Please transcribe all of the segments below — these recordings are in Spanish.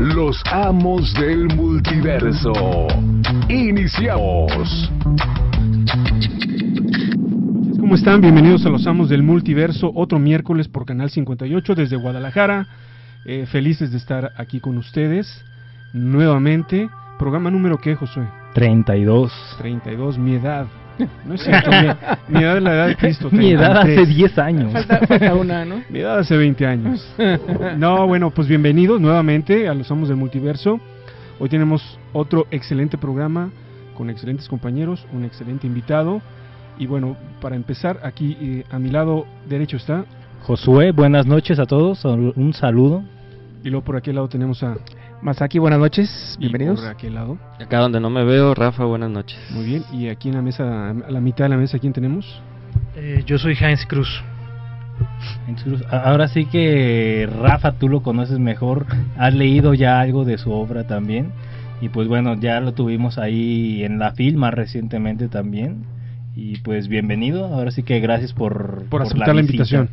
Los amos del multiverso. Iniciamos. ¿Cómo están? Bienvenidos a los amos del multiverso. Otro miércoles por Canal 58 desde Guadalajara. Eh, felices de estar aquí con ustedes nuevamente. Programa número qué, Josué? 32. 32, mi edad. No es cierto, mi, mi edad es la edad de Cristo. Mi edad 33. hace 10 años. Falta, falta una, ¿no? Mi edad hace 20 años. No, bueno, pues bienvenidos nuevamente a los Amos del Multiverso. Hoy tenemos otro excelente programa con excelentes compañeros, un excelente invitado. Y bueno, para empezar, aquí eh, a mi lado derecho está, Josué, buenas noches a todos. Un saludo. y luego por aquel lado tenemos a... Masaki, buenas noches, y bienvenidos. por aquel lado, Acá donde no me veo, Rafa, buenas noches. muy bien. Y aquí en la mesa, a la mitad de la mesa, ¿quién tenemos? Eh, yo soy Heinz Cruz. Entonces, a- Ahora sí que Rafa, tú lo conoces mejor. Has leído ya algo de su obra también. Y pues bueno, ya lo tuvimos ahí en la FIL más recientemente también. Y pues bienvenido. Ahora sí que gracias por, Por aceptar la, visita. invitación.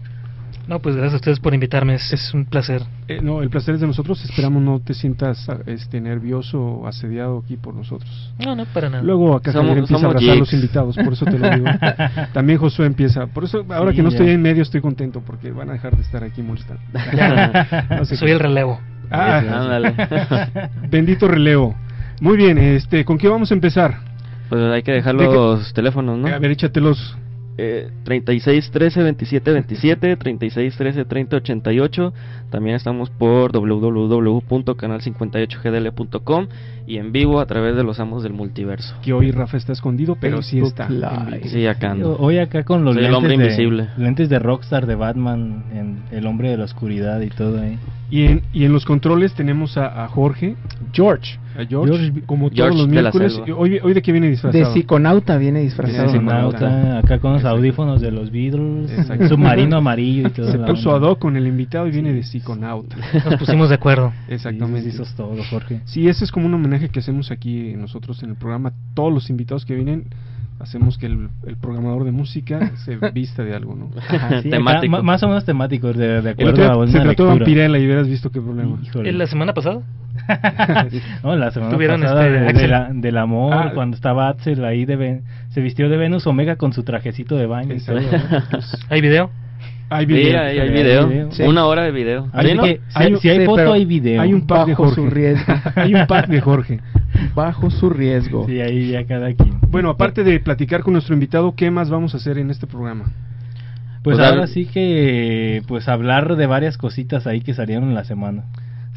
No, pues gracias a ustedes por invitarme, es, es un placer. Eh, no, el placer es de nosotros. Esperamos no te sientas este, nervioso o asediado aquí por nosotros. No, no, para nada. Luego acá Somos- Javier empieza a abrazar a los invitados, por eso te lo digo. También Josué empieza. Por eso, ahora Sí, que no ya. estoy en medio, estoy contento porque van a dejar de estar aquí molestando. No sé soy qué- el relevo. Ah, Ándale. bendito relevo. Muy bien, este, ¿con qué vamos a empezar? Pues hay que dejar los teléfonos, ¿no? A ver, échatelos. Eh, 36 13 27 27, 36 13 30 88. También estamos por www.canal58gdl.com y en vivo a través de los amos del multiverso. Que hoy Rafa está escondido, pero sí está. Sí, acá ando. Hoy acá con los Soy el lentes, hombre de, invisible. lentes de Rockstar de Batman, en El hombre de la oscuridad y todo ahí. Y en, y en los controles tenemos a, a Jorge, George, a George, George- como todos George los de miércoles. Hoy, hoy de qué viene de disfrazado. psiconauta viene disfrazado. Sí, Psiconauta, acá con los Exacto. audífonos de los Beatles, Exacto. submarino amarillo y todo. Se puso ad hoc con el invitado y viene de psiconauta. Nos pusimos de acuerdo. Exactamente. Eso es todo, Jorge. Sí, ese es como un homenaje que hacemos aquí nosotros en el programa. Todos los invitados que vienen hacemos que el, el programador de música se vista de algo, ¿no? Ajá, sí, acá Temático. ma- más o menos temático, de, de El acuerdo otro a una se trató de. Vampirella y hubieras visto qué problema. ¿En la semana pasada? no, la semana Tuvieron pasada este, de- de la- del amor, Ah. cuando estaba Axel ahí de Ven- se vistió de Venus Omega con su trajecito de baño. y todo. Exacto. Pues, ¿Hay video? hay video. hay, hay Hay video. video. Sí. Una hora de video. Si Hay si sí, foto hay video. Hay un pack de Bajo Jorge. su riesgo. hay un pack de Jorge. Bajo su riesgo. Sí, ahí ya cada quien. Bueno, aparte de platicar con nuestro invitado, ¿qué más vamos a hacer en este programa? Pues Pues, ahora sí que pues hablar de varias cositas ahí que salieron en la semana.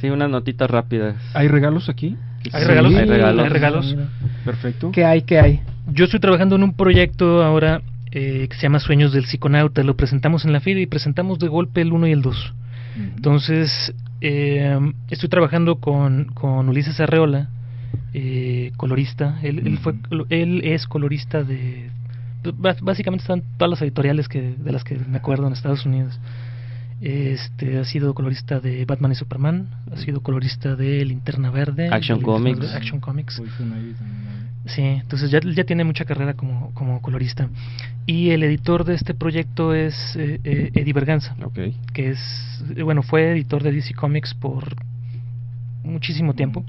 Sí, unas notitas rápidas. ¿Hay regalos aquí? ¿Hay Sí. regalos? hay regalos. ¿Hay regalos? Mira. Perfecto. ¿Qué hay? ¿Qué hay? Yo estoy trabajando en un proyecto ahora eh, que se llama Sueños del Psiconauta. Lo presentamos en la FIL y presentamos de golpe el 1 y el 2. Entonces, eh, estoy trabajando con, con Ulises Arreola, eh, colorista. Él, él, fue, él es colorista de... pues, bás- Básicamente están todas las editoriales que, de las que me acuerdo en Estados Unidos. Este ha sido colorista de Batman y Superman, ha sido colorista de Linterna Verde, Action de Comics. Verde, Action Comics. Sí, entonces ya, ya tiene mucha carrera como, como colorista. Y el editor de este proyecto es eh, eh, Eddie Berganza, Ok. que es, eh, bueno, fue editor de DC Comics por muchísimo tiempo.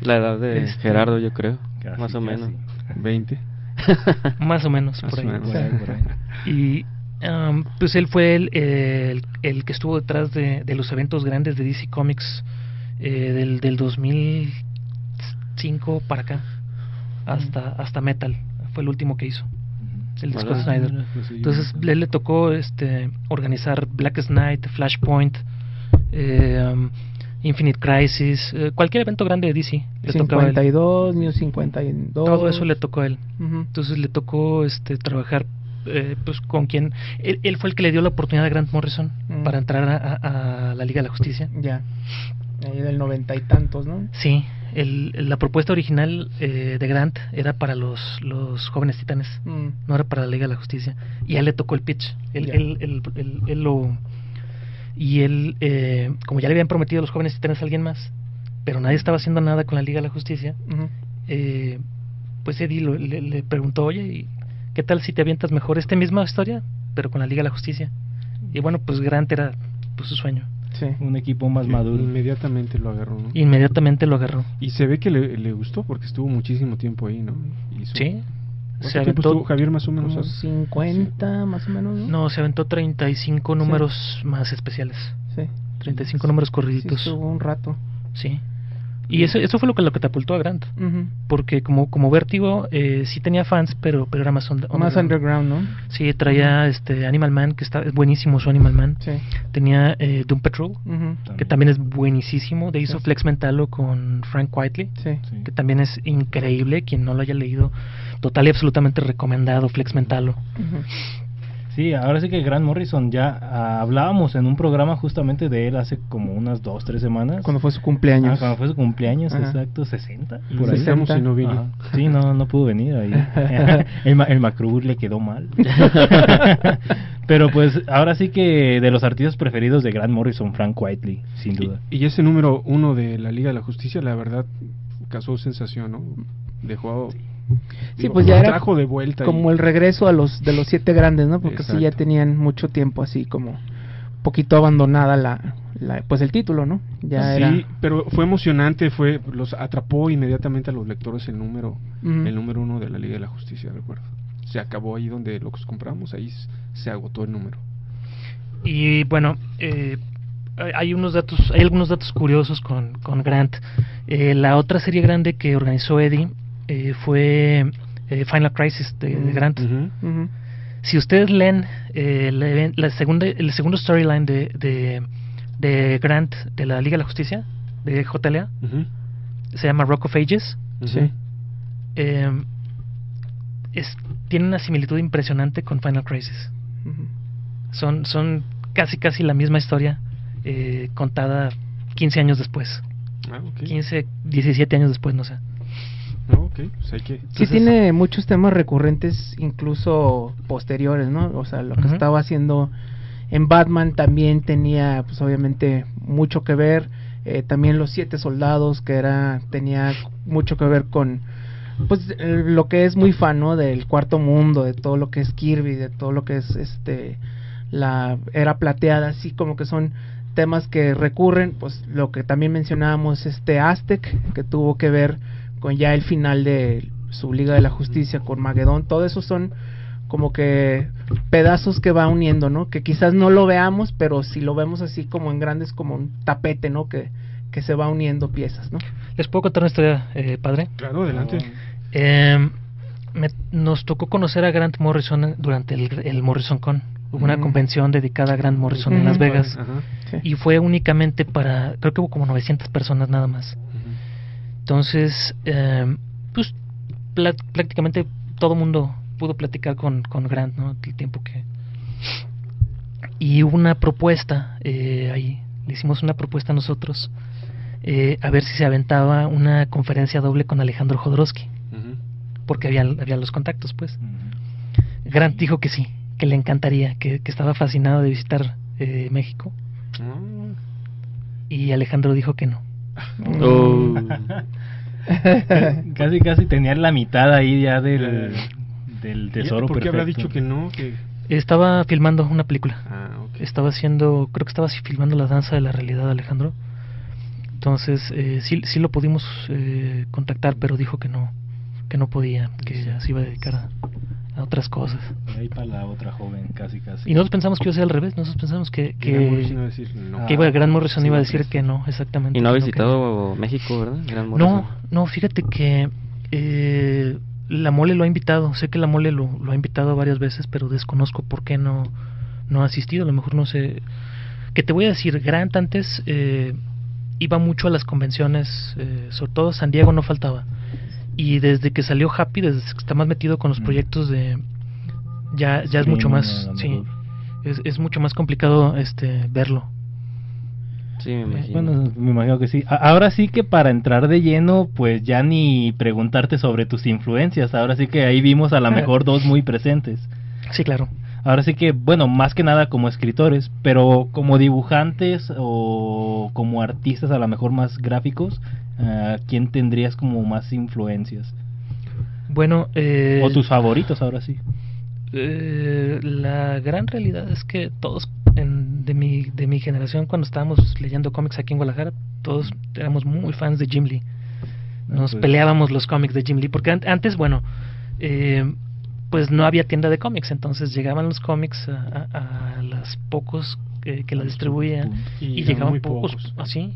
La edad de Este- Gerardo, yo creo. Casi, más o casi. menos. 20. Más o menos, Más por o ahí. menos. Por ahí, por ahí. Y am, pues él fue el, el, el que estuvo detrás de, de los eventos grandes de DC Comics eh, del, del 2005 para acá, hasta, hasta Metal. Fue el último que hizo. el de Scott Ah, Snyder. pues Entonces él le tocó este organizar Blackest Night, Flashpoint, eh, um, Infinite Crisis, eh, cualquier evento grande de DC le tocaba a él. 52, New 52. Todo eso le tocó a él. Ujú. Entonces le tocó este trabajar eh, pues con quien él, él fue el que le dio la oportunidad a Grant Morrison Mm. para entrar a, la Liga de la Justicia. Ya. Ahí del noventa y tantos, ¿no? Sí, el- la propuesta original eh, de Grant era para los, los jóvenes titanes, Mm, no era para la Liga de la Justicia. Y a él le tocó el pitch. Él, él- él- él- lo. Y él, eh, como ya le habían prometido a los jóvenes titanes a alguien más, pero nadie estaba haciendo nada con la Liga de la Justicia, eh, pues Eddie lo- le, le preguntó, oye, ¿y ¿qué tal si te avientas mejor esta misma historia, pero con la Liga de la Justicia? Y bueno, pues Grant era pues, su sueño. Sí. Un equipo más Sí, maduro. Inmediatamente lo agarró, ¿no? Inmediatamente lo agarró. Y se ve que le, le gustó porque estuvo muchísimo tiempo ahí, ¿no? Hizo- Sí. ¿Cuánto Se tiempo aventó, estuvo Javier más o menos? Unos sabes? 50 más o menos, ¿no? no, se aventó 35 números más especiales. Sí. 35 números Sí, corriditos. estuvo un rato. Sí. Y eso, eso fue lo que lo catapultó a Grant. Ujú. Porque como, como Vértigo eh, sí tenía fans, pero, pero era más, under- Más underground, ¿no? Sí, traía este Animal Man, que está es buenísimo su Animal Man. Sí. Tenía eh, Doom Patrol, que también es buenísimo. De hizo Sí. Flex Mentalo con Frank Whiteley, Sí. Sí. que también es increíble. Quien no lo haya leído, total y absolutamente recomendado Flex Mentalo. Sí, ahora sí que Grant Morrison ya ah, hablábamos en un programa justamente de él hace como unas dos, tres semanas. Cuando fue su Ah, cumpleaños. cuando fue su cumpleaños, Ajá. exacto, 60. Lo Por ahí. invitamos y no vino. Ajá. Sí, no, no pudo venir ahí. el, ma- el Macrur le quedó mal. Pero pues ahora sí que de los artistas preferidos de Grant Morrison, Frank Whiteley, sin duda. Y, y ese número uno de la Liga de la Justicia, la verdad, causó sensación, ¿no? Dejó. Sí, pues ya era trajo de vuelta. Como y- el regreso a los de los siete grandes, ¿no? Porque sí ya Exacto. tenían mucho tiempo así como poquito abandonada la, la pues el título, ¿no? Ya sí, era pero fue emocionante, fue los atrapó inmediatamente a los lectores el número, el número uno de la Liga de la Justicia, recuerdo. Se acabó ahí donde los compramos, ahí se agotó el número. Y bueno, eh, hay- hay unos datos, hay algunos datos curiosos con, con Grant. Eh, la otra serie grande que organizó Eddie eh, fue eh, Final Crisis de, de Mm. Grant. Si ustedes leen eh, la, segunda, el segundo storyline de, de, de Grant de la Liga de la Justicia, de JLA, se llama Rock of Ages. Sí. Eh, es, tiene una similitud impresionante con Final Crisis. Son, son casi casi la misma historia eh, contada 15 años después. Ah, ok. 15, 17 años después, no sé. No, pues hay que... Sí Entonces- tiene muchos temas recurrentes, incluso posteriores, ¿no? O sea, lo que estaba haciendo en Batman también tenía, pues obviamente, mucho que ver. Eh, también los siete soldados, que era tenía mucho que ver con, pues, lo que es muy fan, ¿no? Del cuarto mundo, de todo lo que es Kirby, de todo lo que es, este, la era plateada, así como que son temas que recurren, pues, lo que también mencionábamos, este Aztec, que tuvo que ver con ya el final de su Liga de la Justicia con Magedón, todo eso son como que pedazos que va uniendo, ¿no? Que quizás no lo veamos, pero si lo vemos así como en grandes, como un tapete, ¿no? Que, que se va uniendo piezas, ¿no? ¿Les puedo contar una historia, eh, padre? Claro, adelante. Eh, me- nos tocó conocer a Grant Morrison durante el, el Morrison Con. Hubo una Ujú. convención dedicada a Grant Morrison en Las. Vegas. Ajá. Sí. Y fue únicamente para, creo que hubo como 900 personas nada más. Entonces, eh, pues prácticamente todo mundo pudo platicar con, con Grant, ¿no? El tiempo que... Y hubo una propuesta eh, ahí, le hicimos una propuesta a nosotros, eh, a ver si se aventaba una conferencia doble con Alejandro Jodorowsky, porque había, había los contactos, pues. Grant dijo que sí, que le encantaría, que, que estaba fascinado de visitar eh, México, Ah, y Alejandro dijo que no. Oh. casi casi tenía la mitad ahí ya del, del tesoro ¿Por qué habrá perfecto. dicho que no? Que... Estaba filmando una película. Ah, estaba haciendo, creo que estaba filmando la danza de la realidad Alejandro. Entonces, eh, sí, sí lo pudimos eh, contactar, pero dijo que no, que no podía, que ya se iba a dedicar a, a otras cosas. Ahí para la otra joven, casi casi. Y nosotros pensamos que iba a ser al revés, nosotros pensamos que, Que Grant Morrison no. que iba, Gran Morrison Sí, iba a decir que no, exactamente. Y no ha que que visitado México, ¿verdad? Gran. No, no, fíjate que eh, la mole lo ha invitado, sé que la mole lo, lo ha invitado varias veces, pero desconozco por qué no, no ha asistido, a lo mejor no sé. Que te voy a decir, Grant antes eh, iba mucho a las convenciones, eh, sobre todo San Diego no faltaba. Y desde que salió Happy, desde que está más metido con los Mm. proyectos de... Ya, ya es mucho más... Sí, es, es mucho más complicado este verlo. Sí, me imagino. Bueno, me imagino que sí. A- Ahora sí que para entrar de lleno, pues ya ni preguntarte sobre tus influencias. Ahora sí que ahí vimos a lo mejor dos muy presentes. Sí, claro. Ahora sí que, bueno, más que nada como escritores, pero como dibujantes o como artistas a lo mejor más gráficos, ¿a ¿quién tendrías como más influencias? Bueno, eh, o tus favoritos ahora sí. eh, la gran realidad es que todos en- de, mi, de mi generación, cuando estábamos leyendo cómics aquí en Guadalajara, todos éramos muy fans de Jim Lee. Nos pues. peleábamos los cómics de Jim Lee, porque an- antes, bueno, eh, pues no había tienda de cómics, entonces llegaban los cómics a, a, a los pocos que, que la distribuían Y llegaban muy pocos, pocos. así.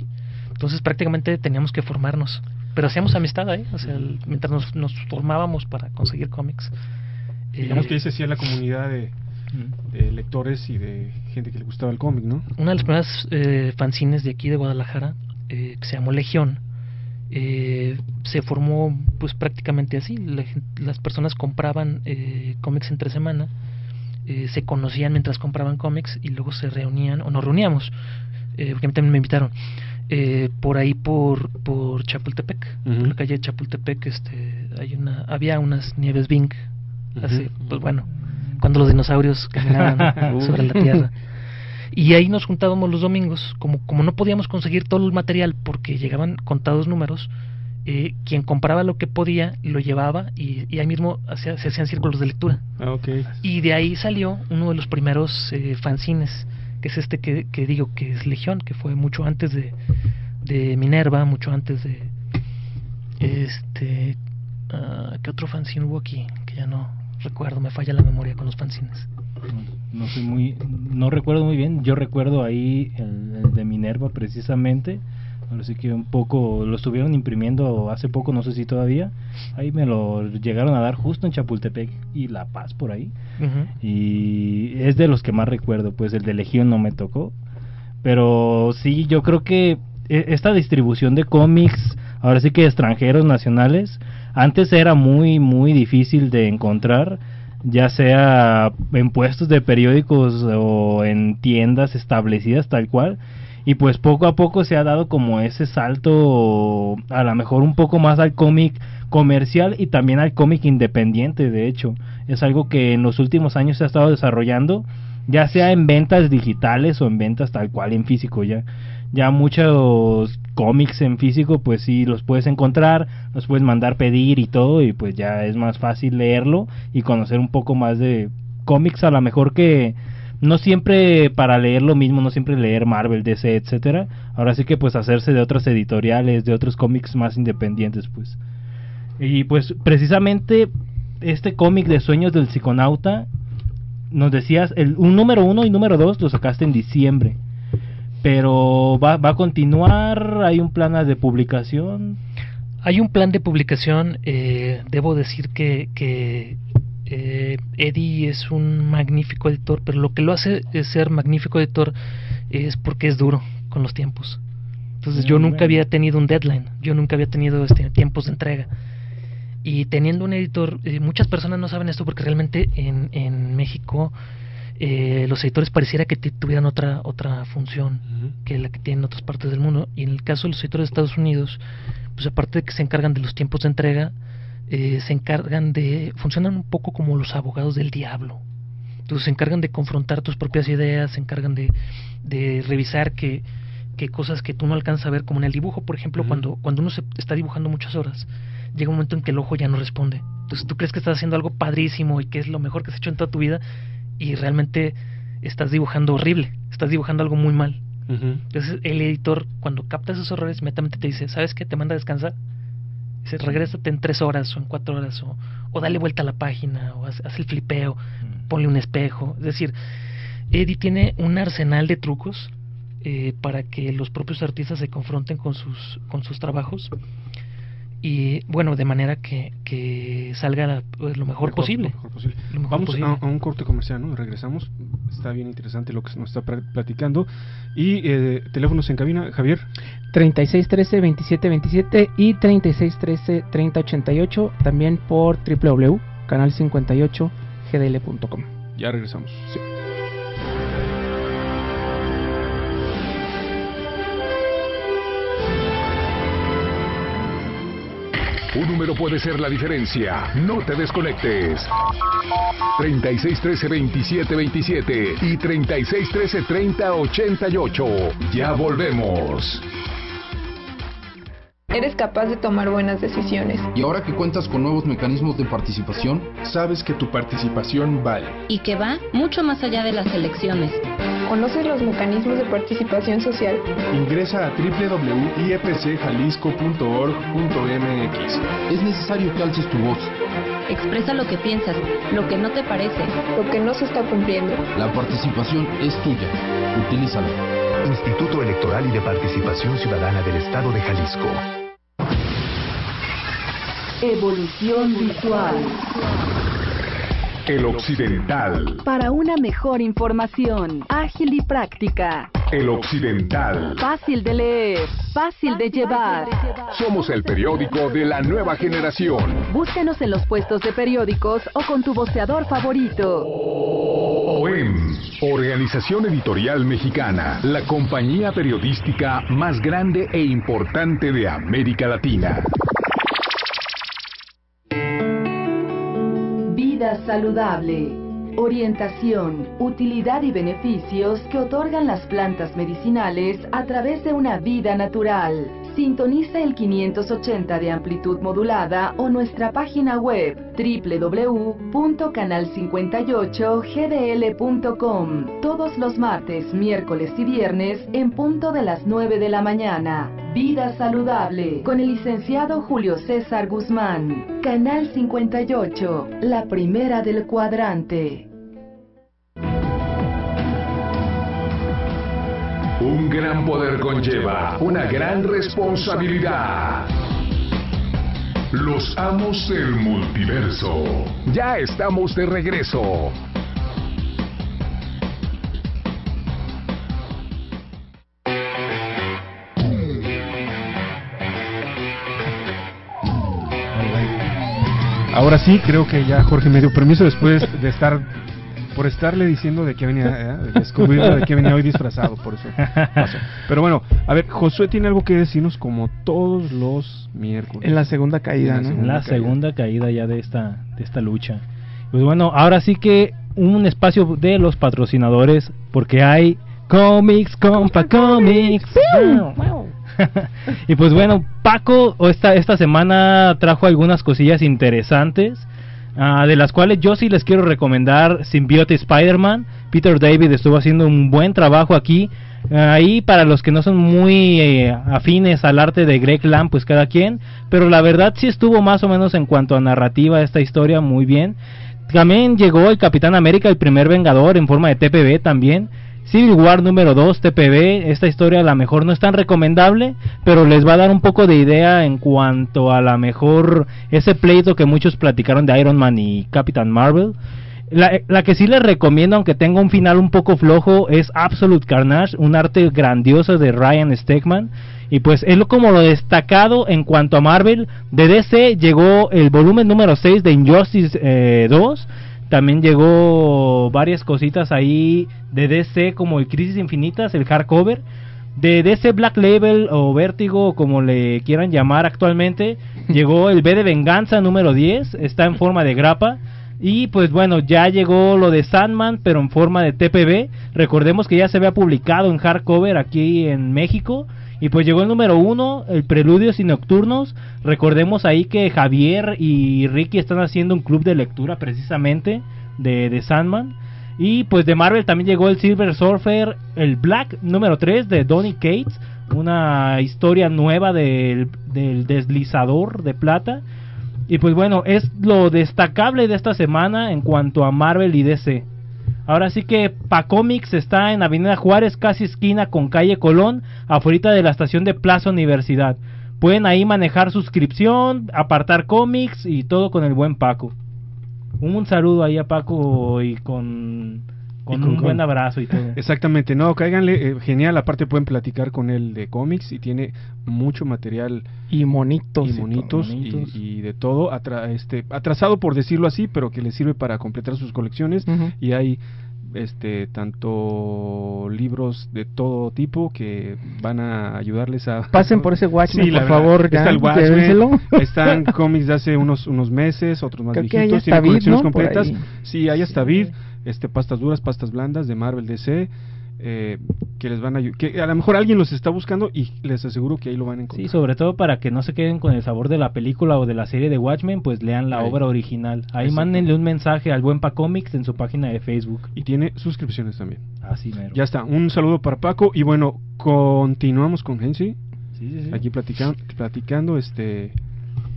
Entonces prácticamente teníamos que formarnos, pero hacíamos amistad ahí, o sea, el- mientras nos, nos formábamos para conseguir cómics. Digamos Eh, que ahí se hacía la comunidad de, de lectores y de gente que le gustaba el cómic, ¿no? una de las primeras eh, fanzines de aquí de Guadalajara, eh, que se llamó Legión, eh, se formó pues prácticamente así. La las personas compraban eh, cómics entre semana, eh, se conocían mientras compraban cómics y luego se reunían o nos reuníamos, eh, porque a mí también me invitaron, eh, por ahí por, por Chapultepec, Ujú. por la calle de Chapultepec, este, hay una, había unas nieves Bing, hace, pues bueno, cuando los dinosaurios caminaban sobre la tierra. Y ahí nos juntábamos los domingos, como, como no podíamos conseguir todo el material porque llegaban contados números, eh, quien compraba lo que podía lo llevaba y, y ahí mismo se hacían círculos de lectura. Ah. Y de ahí salió uno de los primeros eh, fanzines, que es este que, que digo que es Legión, que fue mucho antes de, de Minerva, mucho antes de... Este... ah, ¿Qué otro fanzine hubo aquí? Que ya no recuerdo, me falla la memoria con los fanzines. No soy muy, no recuerdo muy bien. Yo recuerdo ahí el, el de Minerva precisamente. Ahora sí que un poco lo estuvieron imprimiendo hace poco, no sé si todavía. Ahí me lo llegaron a dar justo en Chapultepec y La Paz por ahí. Y es de los que más recuerdo, pues el de Legión no me tocó. Pero sí, yo creo que e- esta distribución de cómics, ahora sí que extranjeros, nacionales, antes era muy, muy difícil de encontrar, ya sea en puestos de periódicos o en tiendas establecidas tal cual. Y pues poco a poco se ha dado como ese salto, a lo mejor un poco más al cómic comercial y también al cómic independiente, de hecho. Es algo que en los últimos años se ha estado desarrollando, ya sea en ventas digitales o en ventas tal cual en físico ya. Ya muchos cómics en físico pues sí los puedes encontrar, los puedes mandar pedir y todo y pues ya es más fácil leerlo y conocer un poco más de cómics a lo mejor que no siempre para leer lo mismo, no siempre leer Marvel, DC, etcétera. Ahora sí que pues hacerse de otras editoriales, de otros cómics más independientes, pues. Y pues precisamente este cómic de Sueños del Psiconauta nos decías el un número uno y número dos lo sacaste en diciembre. Pero va, va a continuar, hay un plan de publicación. Hay un plan de publicación, eh, debo decir que, que eh, Eddie es un magnífico editor, pero lo que lo hace eh, ser magnífico editor es porque es duro con los tiempos. Entonces yo Mm, nunca había tenido un deadline, yo nunca había tenido este, tiempos de entrega. Y teniendo un editor, eh, muchas personas no saben esto porque realmente en, en México eh, los editores pareciera que tuvieran otra, otra función que la que tienen en otras partes del mundo. Y en el caso de los editores de Estados Unidos, pues aparte de que se encargan de los tiempos de entrega, eh, se encargan de, funcionan un poco como los abogados del diablo. Entonces se encargan de confrontar tus propias ideas, se encargan de, de revisar que, que cosas que tú no alcanzas a ver, como en el dibujo, por ejemplo, cuando, cuando uno se está dibujando muchas horas, llega un momento en que el ojo ya no responde. Entonces tú crees que estás haciendo algo padrísimo y que es lo mejor que has hecho en toda tu vida y realmente estás dibujando horrible, estás dibujando algo muy mal. Entonces el editor cuando capta esos errores inmediatamente te dice, ¿sabes qué? Te manda a descansar. Dice, regrésate en tres horas o en cuatro horas o, o dale vuelta a la página o haz, haz el flipeo, ponle un espejo. Es decir, Eddie tiene un arsenal de trucos eh, para que los propios artistas se confronten con sus, con sus trabajos y bueno, de manera que, que salga la- pues, lo mejor, posible. lo mejor posible. Lo mejor Vamos posible. A, a un corte comercial, ¿no? Regresamos. Está bien interesante lo que nos está platicando. Y eh, teléfonos en cabina, Javier. 3613-2727 y 3613-3088, también por www.canal58gdl.com. Ya regresamos. Sí. Un número puede ser la diferencia. No te desconectes. 3613-2727 y 3613-3088. Ya volvemos. Eres capaz de tomar buenas decisiones. Y ahora que cuentas con nuevos mecanismos de participación, sabes que tu participación vale. Y que va mucho más allá de las elecciones. ¿Conoces los mecanismos de participación social? Ingresa a www.iepcjalisco.org.mx. Es necesario que alces tu voz. Expresa lo que piensas, lo que no te parece, lo que no se está cumpliendo. La participación es tuya. Utilízala. Instituto Electoral y de Participación Ciudadana del Estado de Jalisco. Evolución visual. El Occidental. Para una mejor información, ágil y práctica. El Occidental. Fácil de leer, fácil de llevar. Somos el periódico de la nueva generación. Búscanos en los puestos de periódicos o con tu voceador favorito. OEM, Organización Editorial Mexicana, la compañía periodística más grande e importante de América Latina. Saludable. Orientación, utilidad y beneficios que otorgan las plantas medicinales a través de una vida natural. Sintoniza el 580 de amplitud modulada o nuestra página web www.canal58gdl.com todos los martes, miércoles y viernes en punto de las 9 de la mañana. Vida saludable con el licenciado Julio César Guzmán. Canal 58, la primera del cuadrante. Un gran poder conlleva una gran responsabilidad. Los amos del multiverso. Ya estamos de regreso. Ahora sí, creo que ya Jorge me dio permiso después de estar por estarle diciendo de qué venía, ¿eh? descubrir de qué venía hoy disfrazado, por eso pasó. Pero bueno, a ver, Josué tiene algo que decirnos como todos los miércoles. En la segunda caída, en ¿no? En la segunda caída ya de esta, de esta lucha. Pues bueno, ahora sí que un espacio de los patrocinadores, porque hay Comics, compa, Comics. y pues bueno, Paco esta, esta semana trajo algunas cosillas interesantes. Uh, de las cuales yo sí les quiero recomendar Symbiote Spider-Man. Peter David estuvo haciendo un buen trabajo aquí. Uh, ahí para los que no son muy eh, afines al arte de Greg Land, pues cada quien. Pero la verdad sí estuvo más o menos en cuanto a narrativa esta historia muy bien. También llegó el Capitán América, el primer Vengador, en forma de TPB también. Civil War número 2, TPB, esta historia a lo mejor no es tan recomendable, pero les va a dar un poco de idea en cuanto a la mejor ese pleito que muchos platicaron de Iron Man y Captain Marvel. La, la, que sí les recomiendo, aunque tenga un final un poco flojo, es Absolute Carnage, un arte grandioso de Ryan Stegman. Y pues es como lo destacado en cuanto a Marvel. De DC llegó el volumen número 6 de Injustice eh, 2 también llegó varias cositas ahí de DC como el Crisis Infinitas, el hardcover. De DC Black Label o Vértigo, como le quieran llamar actualmente, llegó el B de Venganza número 10, está en forma de grapa. Y pues bueno, ya llegó lo de Sandman, pero en forma de TPB. Recordemos que ya se había publicado en hardcover aquí en México. Y pues llegó el número uno, el Preludios y Nocturnos. Recordemos ahí que Javier y Ricky están haciendo un club de lectura precisamente de, de Sandman. Y pues de Marvel también llegó el Silver Surfer, el Black número 3 de Donny Cates. Una historia nueva del, del deslizador de plata. Y pues bueno, es lo destacable de esta semana en cuanto a Marvel y DC. Ahora sí que Pacomics está en Avenida Juárez, casi esquina con calle Colón, afuera de la estación de Plaza Universidad. Pueden ahí manejar suscripción, apartar cómics y todo con el buen Paco. Un saludo ahí a Paco y con, con, con un con, buen abrazo y todo. Exactamente, no, cáiganle, eh, genial, aparte pueden platicar con él de cómics y tiene mucho material. Y monitos. Y monitos, y, monitos. y, y de todo, atra, este, atrasado por decirlo así, pero que le sirve para completar sus colecciones uh -huh. y hay este tanto libros de todo tipo que van a ayudarles a Pasen por ese Watchmen, Sí, por verdad. favor, Está ya, el Watchmen, llévenselo. están cómics de hace unos unos meses, otros más Creo viejitos, tienen colecciones completas. ahí. Sí, hay hasta Vid, este pastas duras, pastas blandas de Marvel DC. eh, que les van a que a lo mejor alguien los está buscando y les aseguro que ahí lo van a encontrar. Sí, sobre todo para que no se queden con el sabor de la película o de la serie de Watchmen, pues lean la Ahí. obra original. Ahí mándenle un mensaje al Buen Pa Comics en su página de Facebook. Y tiene suscripciones también. Así mero. Ya está, un saludo para Paco y bueno, continuamos con Gensi. Sí, sí, sí. Aquí platicando, platicando este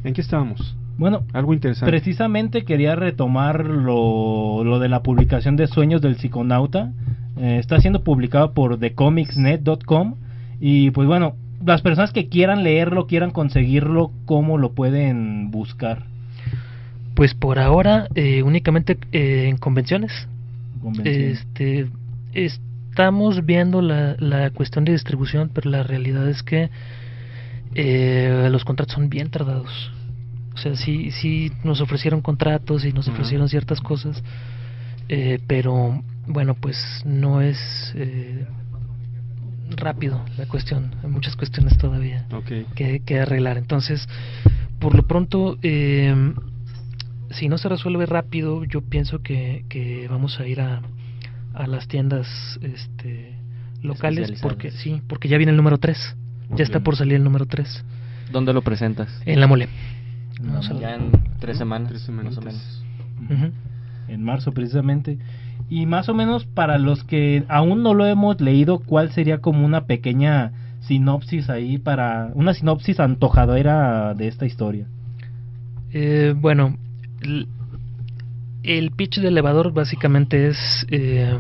¿en qué estábamos? Bueno, Algo interesante. Precisamente quería retomar lo, lo de la publicación de Sueños del Psiconauta. Eh, está siendo publicado por thecomicsnet.com y pues bueno, las personas que quieran leerlo, quieran conseguirlo, ¿cómo lo pueden buscar? Pues por ahora eh, únicamente eh, en convenciones. Convenciones. Este, estamos viendo la, la cuestión de distribución, pero la realidad es que eh, los contratos son bien tardados. O sea, sí, sí nos ofrecieron contratos y nos ofrecieron ciertas cosas, eh, pero bueno, pues no es eh, rápido la cuestión. Hay muchas cuestiones todavía que, que arreglar. Entonces, por lo pronto, eh, si no se resuelve rápido, yo pienso que, que vamos a ir a, a las tiendas este, locales porque sí, porque ya viene el número 3. Muy Ya está por salir el número 3 ¿Dónde lo presentas? en la mole. No, Ya en tres semanas. Tres más o menos. En marzo precisamente. Y más o menos para los que aún no lo hemos leído, ¿cuál sería como una pequeña sinopsis ahí para una sinopsis antojadora de esta historia? Eh, bueno, el, el pitch del elevador básicamente es eh,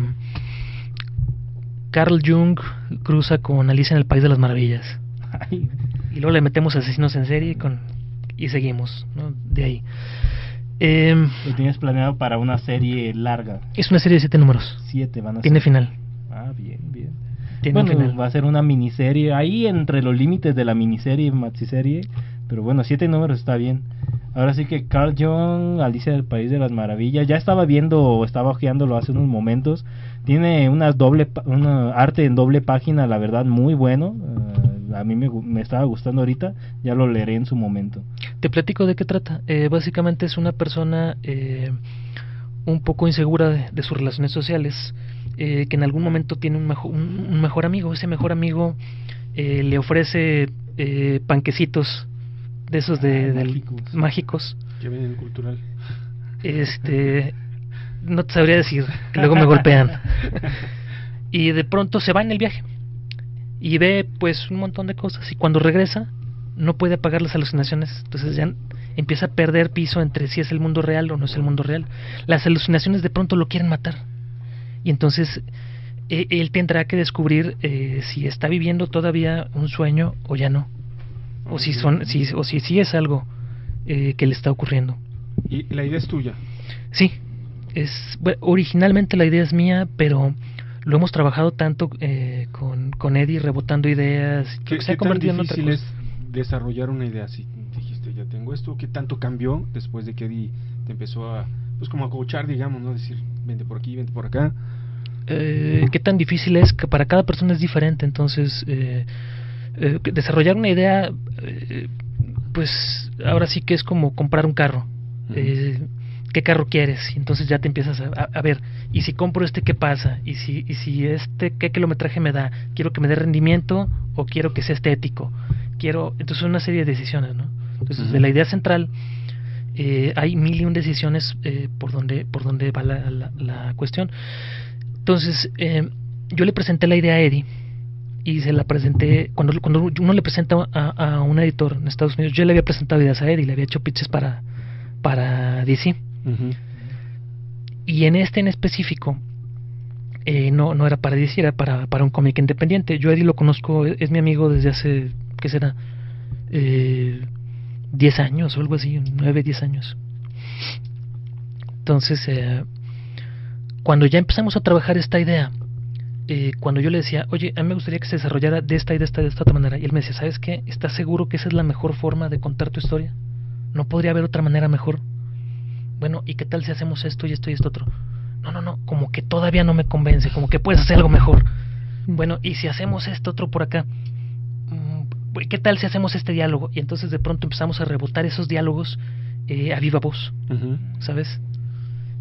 Carl Jung cruza con Alicia en el País de las Maravillas. Ay, y luego le metemos asesinos en serie con, y seguimos ¿no? de ahí. Em, lo tienes planeado para una serie larga. es una serie de siete números. Siete van a Tiene ser. final. Ah, bien, bien. Tiene bueno, final. va a ser una miniserie, ahí entre los límites de la miniserie y maxiserie, pero bueno, siete números está bien. Ahora sí que Carl Jung, Alicia del País de las Maravillas, ya estaba viendo o estaba hojeándolo hace unos momentos. Tiene unas doble, pa- una arte en doble página, la verdad, muy bueno. Eh, a mí me, me estaba gustando ahorita, ya lo leeré en su momento. Te platico de qué trata. Eh, básicamente es una persona eh, un poco insegura de, de sus relaciones sociales, eh, que en algún momento tiene un, mejo- un- un mejor amigo. Ese mejor amigo eh, le ofrece eh, panquecitos de esos de, Ah, mágicos. mágicos. Que viene en cultural. Este, no te sabría decir, que luego me golpean. Y de pronto se va en el viaje y ve pues un montón de cosas y cuando regresa no puede apagar las alucinaciones, entonces ya empieza a perder piso entre si es el mundo real o no es el mundo real. Las alucinaciones de pronto lo quieren matar y entonces e- él tendrá que descubrir eh, si está viviendo todavía un sueño o ya no, o si son, si, o si sí es algo eh, que le está ocurriendo. Y la idea es tuya. Sí, es bueno, originalmente la idea es mía, pero lo hemos trabajado tanto eh, con, con Eddie rebotando ideas, ¿Qué, que se ha qué tan convertido en otra difícil cosa. es desarrollar una idea así? Dijiste, ya tengo esto. ¿Qué tanto cambió después de que Eddie te empezó a, pues como a coachar, digamos, ¿no? Decir, vente por aquí, vente por acá. Eh, qué tan difícil es que para cada persona es diferente, entonces eh, eh, desarrollar una idea, eh, pues ahora sí que es como comprar un carro. Eh, ¿Qué carro quieres? Y entonces ya te empiezas a, a- a ver, ¿y si compro este qué pasa? ¿Y si, y si este qué kilometraje me da? ¿Quiero que me dé rendimiento o quiero que sea estético? Quiero, entonces una serie de decisiones, ¿no? Entonces de la idea central eh, hay mil y un decisiones eh, por donde por donde va la, la- la cuestión. Entonces eh, yo le presenté la idea a Eddie y se la presenté cuando cuando uno le presenta a, a un editor en Estados Unidos yo le había presentado ideas a Eddie le había hecho pitches para para DC y en este en específico eh, no no era para DC era para, para un cómic independiente. Yo a Eddie lo conozco es, es mi amigo desde hace qué será eh, 10 años o algo así 9 10 años. Entonces eh, cuando ya empezamos a trabajar esta idea eh, cuando yo le decía, oye, a mí me gustaría que se desarrollara de esta y de esta y de esta otra manera, y él me decía, ¿sabes qué? ¿Estás seguro que esa es la mejor forma de contar tu historia? ¿No podría haber otra manera mejor? Bueno, ¿y qué tal si hacemos esto y esto y esto otro? no, no, no, como que todavía no me convence, como que puedes hacer algo mejor. Bueno, y si hacemos esto otro por acá, mm, ¿qué tal si hacemos este diálogo? Y entonces de pronto empezamos a rebotar esos diálogos eh, a viva voz, ¿sabes?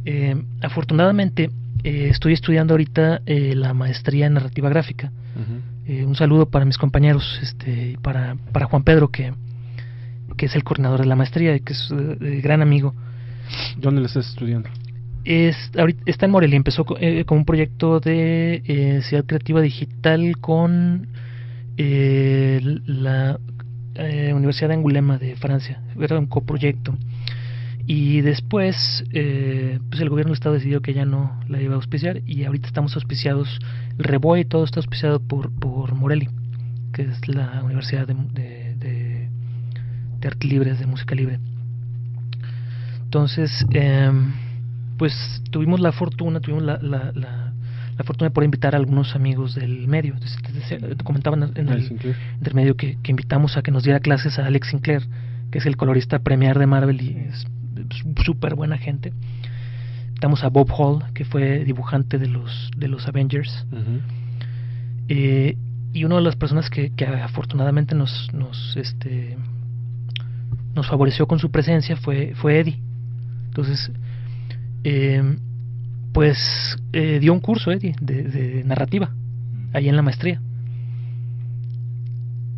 Eh, afortunadamente eh, estoy estudiando ahorita eh, la maestría en narrativa gráfica. Eh, un saludo para mis compañeros, este, para, para Juan Pedro, que, que es el coordinador de la maestría y que es eh, gran amigo. ¿Dónde lo estás estudiando? Es, ahorita, está en Morelia, empezó co- eh, con un proyecto de eh, ciudad creativa digital con eh, la Universidad de Angulema de Francia. Era un coproyecto. Y después, eh, pues el gobierno del estado decidió que ya no la iba a auspiciar y ahorita estamos auspiciados, el Reboy y todo está auspiciado por, por Morelli, que es la Universidad de, de Arte Libre, de Música Libre. Entonces, em, pues tuvimos la fortuna, tuvimos la, la, la, la fortuna de poder invitar a algunos amigos del medio. Te, comentaban en el Sinclair. intermedio que, que invitamos a que nos diera clases a Alex Sinclair, que es el colorista premier de Marvel y es súper buena gente. Invitamos a Bob Hall, que fue dibujante de los, de los Avengers. Eh, y una de las personas que, que afortunadamente nos, nos, este, nos favoreció con su presencia fue, fue Eddie. Entonces, eh, pues eh, dio un curso Eddie de, de narrativa ahí en la maestría.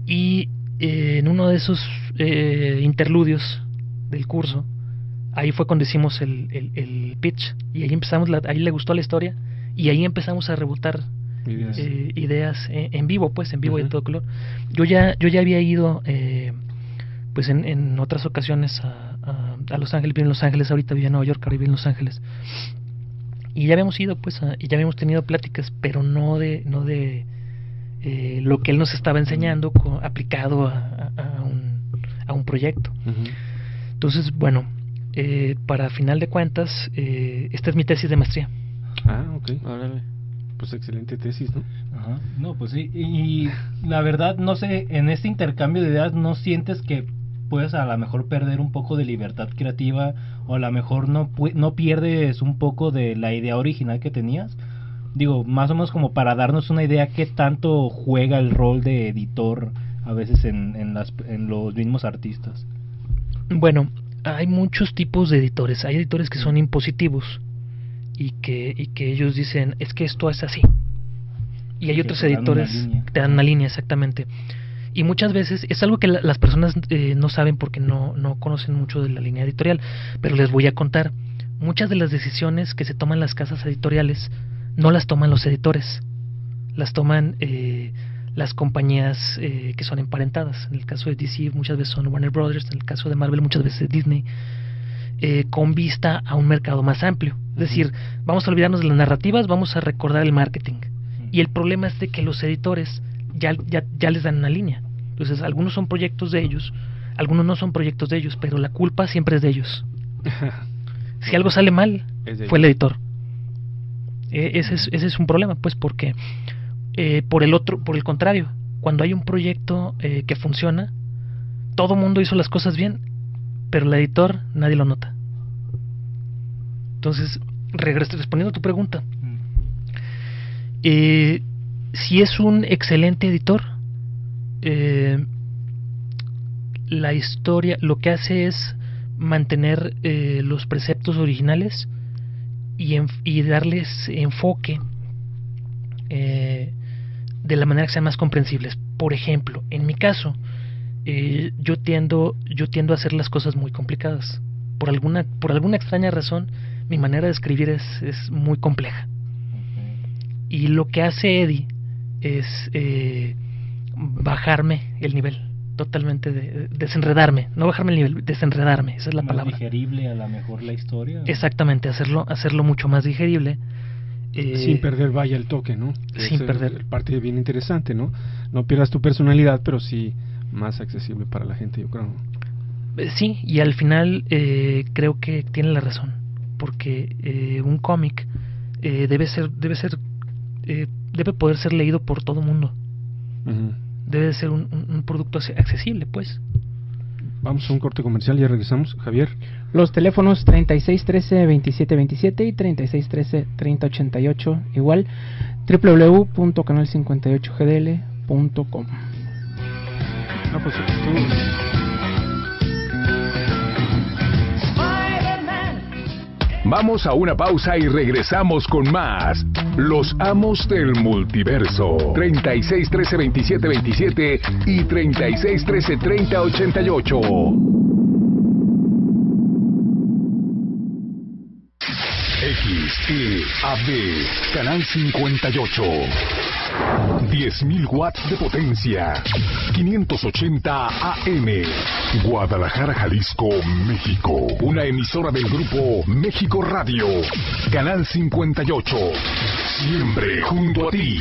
Y eh, en uno de esos interludios del curso, ahí fue cuando hicimos el, el, el pitch y ahí empezamos, la, ahí le gustó la historia y ahí empezamos a rebotar Ideas. ideas en, en vivo, pues en vivo y de todo color. Yo ya, yo ya había ido, eh, pues en, en otras ocasiones a, a, a Los Ángeles, viví en Los Ángeles, ahorita vivo en Nueva York, ahora vivo en Los Ángeles. Y ya habíamos ido, pues, a- y ya habíamos tenido pláticas, pero no de, no de eh, lo que él nos estaba enseñando aplicado a, a- a un, a un proyecto. Entonces, bueno, eh, para final de cuentas, eh, esta es mi tesis de maestría. Ah, ok. Pues excelente tesis, ¿no? Ajá. No, pues sí. Y la verdad, no sé, en este intercambio de ideas, ¿no sientes que puedes a lo mejor perder un poco de libertad creativa o a lo mejor no, no pierdes un poco de la idea original que tenías? Digo, más o menos como para darnos una idea qué tanto juega el rol de editor a veces en, en, las, en los mismos artistas. Bueno, hay muchos tipos de editores. Hay editores que son impositivos y que, y que ellos dicen, es que esto es así. Y hay otros editores que te dan una línea, exactamente. Y muchas veces es algo que la- las personas eh, no saben porque no, no conocen mucho de la línea editorial, pero les voy a contar. Muchas de las decisiones que se toman las casas editoriales no las toman los editores, las toman eh, las compañías eh, que son emparentadas. En el caso de DC muchas veces son Warner Brothers, en el caso de Marvel muchas veces Disney, eh, con vista a un mercado más amplio. Es decir, vamos a olvidarnos de las narrativas, vamos a recordar el marketing. Y el problema es de que los editores ya, ya, ya les dan una línea. Entonces, algunos son proyectos de ellos, algunos no son proyectos de ellos, pero la culpa siempre es de ellos. si algo sale mal, fue el editor. Eh, ese, es, ese es un problema, pues, porque eh, por el otro, por el contrario, cuando hay un proyecto eh, que funciona, todo mundo hizo las cosas bien, pero el editor nadie lo nota. Entonces, regres- respondiendo a tu pregunta, eh, si es un excelente editor, eh, la historia lo que hace es mantener eh, los preceptos originales y, en- y darles enfoque eh, de la manera que sean más comprensibles. Por ejemplo, en mi caso, eh, yo tiendo yo tiendo a hacer las cosas muy complicadas. Por alguna por alguna extraña razón, mi manera de escribir es, es muy compleja. Y lo que hace Eddie es eh, bajarme el nivel, totalmente de- desenredarme, no bajarme el nivel, desenredarme, esa es la más palabra. digerible a lo mejor la historia. Exactamente, hacerlo hacerlo mucho más digerible. eh, Sin perder vaya el toque, ¿no? sin Esa es perder. Parte bien interesante, ¿no? No pierdas tu personalidad, pero sí más accesible para la gente, yo creo. ¿no? Eh, Sí, y al final eh, creo que tiene la razón, porque eh, un cómic eh, debe ser, debe ser, eh, debe poder ser leído por todo mundo. Debe de ser un, un- un producto ac- accesible, pues. Vamos a un corte comercial, ya regresamos. Javier. Los teléfonos 3613-2727 y 3613-3088. Igual, www.canal58gdl.com. No, pues Vamos a una pausa y regresamos con más. Los amos del multiverso. 36 13 27 27 y 36 13 30 88. XEAB, Canal 58. 10.000 watts de potencia. 580 AM. Guadalajara, Jalisco, México. Una emisora del grupo México Radio. Canal 58. Siempre junto a ti.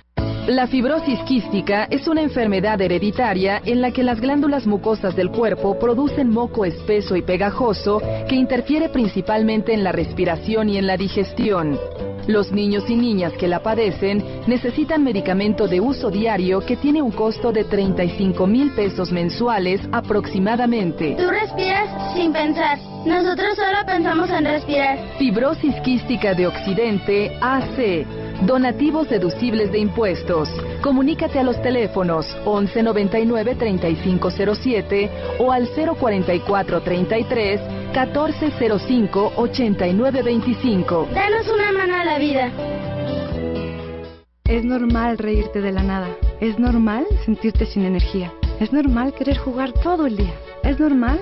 La fibrosis quística es una enfermedad hereditaria en la que las glándulas mucosas del cuerpo producen moco espeso y pegajoso que interfiere principalmente en la respiración y en la digestión. Los niños y niñas que la padecen necesitan medicamento de uso diario que tiene un costo de 35 mil pesos mensuales aproximadamente. Tú respiras sin pensar. Nosotros solo pensamos en respirar. Fibrosis quística de Occidente AC. Donativos deducibles de impuestos. Comunícate a los teléfonos 1199 3507 o al 044 33 1405 8925. Danos una mano a la vida. Es normal reírte de la nada. Es normal sentirte sin energía. Es normal querer jugar todo el día. Es normal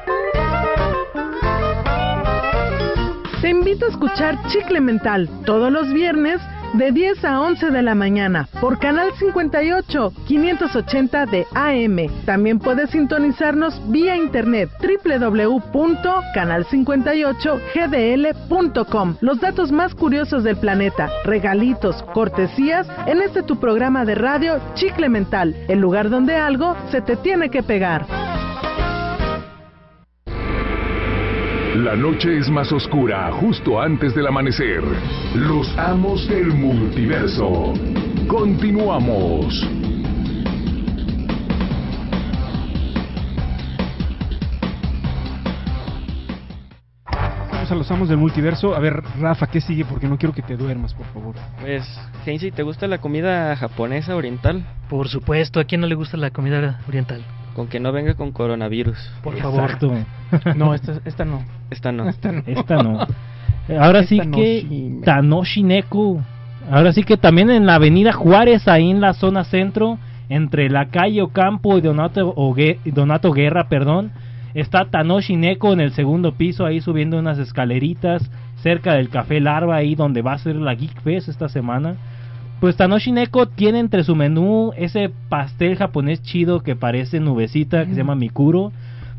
Invito escuchar Chicle Mental todos los viernes de 10 a 11 de la mañana por Canal 58 580 de AM. También puedes sintonizarnos vía internet www.canal58gdl.com. Los datos más curiosos del planeta, regalitos, cortesías en este tu programa de radio Chicle Mental, el lugar donde algo se te tiene que pegar. La noche es más oscura justo antes del amanecer. Los amos del multiverso. Continuamos. Vamos a los amos del multiverso. A ver, Rafa, ¿qué sigue? Porque no quiero que te duermas, por favor. Pues, Heinzy, ¿te gusta la comida japonesa oriental? Por supuesto, ¿a quién no le gusta la comida oriental? Con que no venga con coronavirus. Por favor. No, esta, esta no. Esta no. Esta no. Esta no. Ahora sí que Tanoshineko. Ahora sí que también en la avenida Juárez, ahí en la zona centro, entre la calle Ocampo y Donato, Ogue- Donato Guerra, perdón, está Tanoshineko en el segundo piso, ahí subiendo unas escaleritas, cerca del Café Larva, ahí donde va a ser la Geek Fest esta semana. Pues Tanoshineko tiene entre su menú ese pastel japonés chido que parece nubecita, que se llama Mikuro.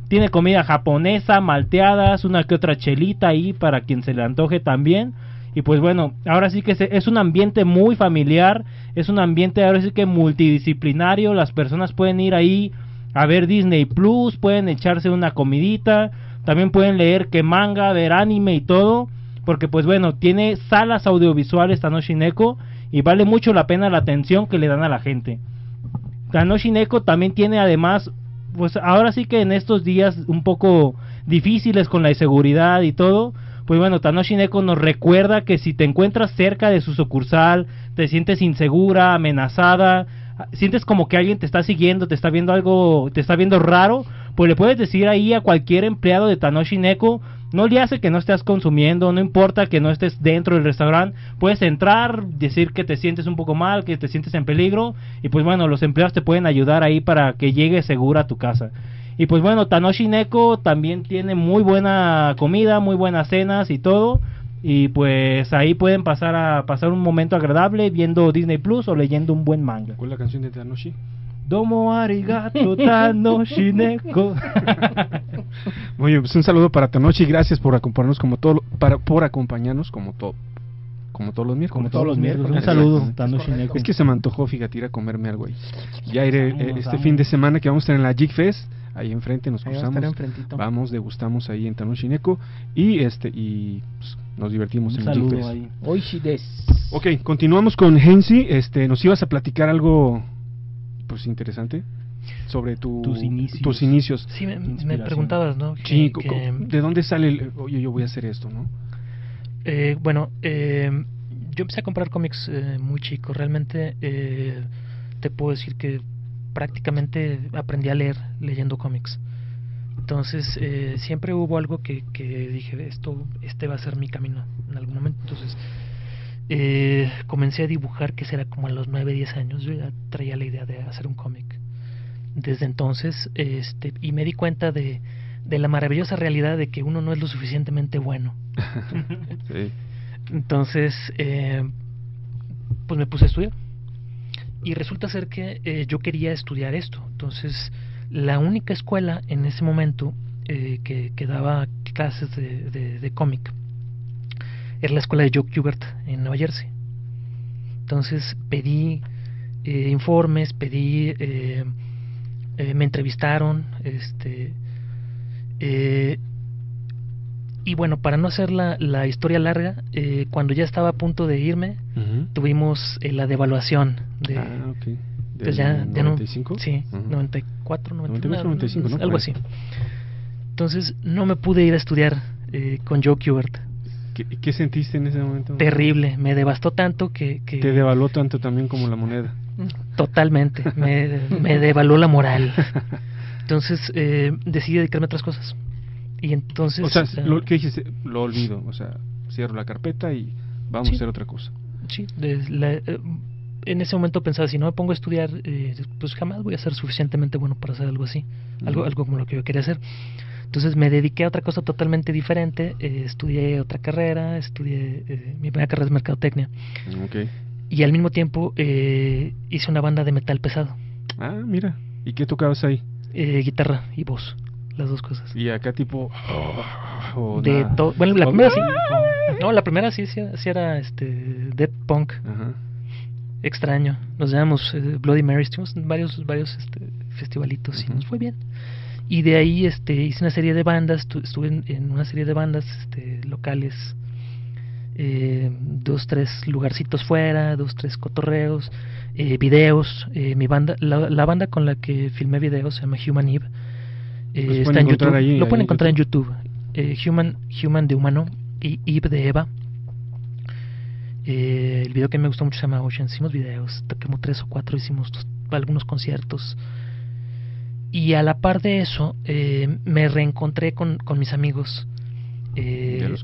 Tiene comida japonesa, malteadas, una que otra chelita ahí para quien se le antoje también. Y pues bueno, ahora sí que es un ambiente muy familiar, es un ambiente ahora sí que multidisciplinario, las personas pueden ir ahí a ver Disney Plus, pueden echarse una comidita, también pueden leer que manga, ver anime y todo, porque pues bueno, tiene salas audiovisuales Tanoshineko y vale mucho la pena la atención que le dan a la gente. Tanoshineko también tiene además, pues ahora sí que en estos días un poco difíciles con la inseguridad y todo, pues bueno, Tanoshineko nos recuerda que si te encuentras cerca de su sucursal, te sientes insegura, amenazada, sientes como que alguien te está siguiendo, te está viendo algo, te está viendo raro, pues le puedes decir ahí a cualquier empleado de Tanoshineko no le hace que no estés consumiendo, no importa que no estés dentro del restaurante, puedes entrar, decir que te sientes un poco mal, que te sientes en peligro y pues bueno, los empleados te pueden ayudar ahí para que llegues segura a tu casa. Y pues bueno, Tanoshi Neko también tiene muy buena comida, muy buenas cenas y todo. Y pues ahí pueden pasar a pasar un momento agradable viendo Disney Plus o leyendo un buen manga. ¿Cuál es la canción de Tanoshi? Domo arigato Tanoshi Neko. Oye, pues un saludo para Tanoshi, gracias por acompañarnos como todo para por acompañarnos como todo como todos los miércoles. Como todos los miércoles. Un saludo. Es que se me antojó, fíjate, ir a comerme algo ahí. Ya iré eh, este fin de semana que vamos a estar en la Jig Fest ahí enfrente nos cruzamos vamos degustamos ahí en Tanoshineko y este y pues, nos divertimos Un en el saludo Jig Fest. ahí. Ok, continuamos con Hensi. Este, nos ibas a platicar algo, pues interesante sobre tu, Tus inicios. tus inicios. Sí, me, preguntabas, ¿no? Que- Sí, ¿de dónde sale el, oye, yo voy a hacer esto, no? eh, bueno, eh, yo empecé a comprar cómics eh, muy chico. Realmente eh, te puedo decir que prácticamente aprendí a leer leyendo cómics. Entonces eh, siempre hubo algo que, que dije, esto, este va a ser mi camino en algún momento. Entonces eh, comencé a dibujar, que será como a los 9, 10 años. Yo ya traía la idea de hacer un cómic. Desde entonces, este, y me di cuenta de, de la maravillosa realidad de que uno no es lo suficientemente bueno. Sí. Entonces, eh, pues me puse a estudiar. Y resulta ser que eh, yo quería estudiar esto. Entonces, la única escuela en ese momento eh, que, que daba clases de, de, de cómic era la escuela de Joe Kubert en Nueva Jersey. Entonces, pedí eh, informes, pedí, eh, eh, me entrevistaron, este, eh, y bueno, para no hacer la, la historia larga, eh, cuando ya estaba a punto de irme, Ujú. tuvimos eh, la devaluación de... Ah, ok. pues ¿Del ya, ya no- 95? sí, Ujú. 94, 94, 95, 95, ¿no? algo así. Entonces no me pude ir a estudiar eh, con Joe Kubert. ¿Qué, qué sentiste en ese momento? Terrible, me devastó tanto que... que Te devaluó tanto también como la moneda. Totalmente, me, me devaluó la moral. Entonces eh, decidí dedicarme a otras cosas. Y entonces... o sea, eh, lo que dijiste, lo olvido, o sea, cierro la carpeta y vamos Sí. a hacer otra cosa. Sí, de- la- eh, en ese momento pensaba, si no me pongo a estudiar, eh, pues jamás voy a ser suficientemente bueno para hacer algo así, algo, algo como lo que yo quería hacer. Entonces me dediqué a otra cosa totalmente diferente, eh, estudié otra carrera, estudié, eh, mi primera carrera es mercadotecnia, Ok. y al mismo tiempo eh, hice una banda de metal pesado, Ah, mira. ¿Y qué tocabas ahí? eh, guitarra y voz, las dos cosas. Y acá tipo... o De nada. to- bueno, la primera sí, no, la primera sí, sí, sí era este, dead punk. Ajá. extraño. Nos llamamos eh, Bloody Mary, estuvimos en varios, varios este, festivalitos y nos fue bien. Y de ahí este, hice una serie de bandas, tu- estuve en, en una serie de bandas este, locales, eh, dos, tres lugarcitos fuera, dos, tres cotorreos, eh, videos. eh, mi banda, la, la banda con la que filmé videos se llama Human Eve. eh, está en YouTube. ahí, Lo pueden encontrar en YouTube. Eh, Human, Human de humano y Eve de Eva. Eh, el video que me gustó mucho se llama Ocean. Hicimos videos, como tres o cuatro, hicimos algunos conciertos. Y a la par de eso, eh, me reencontré con, con mis amigos. eh, De los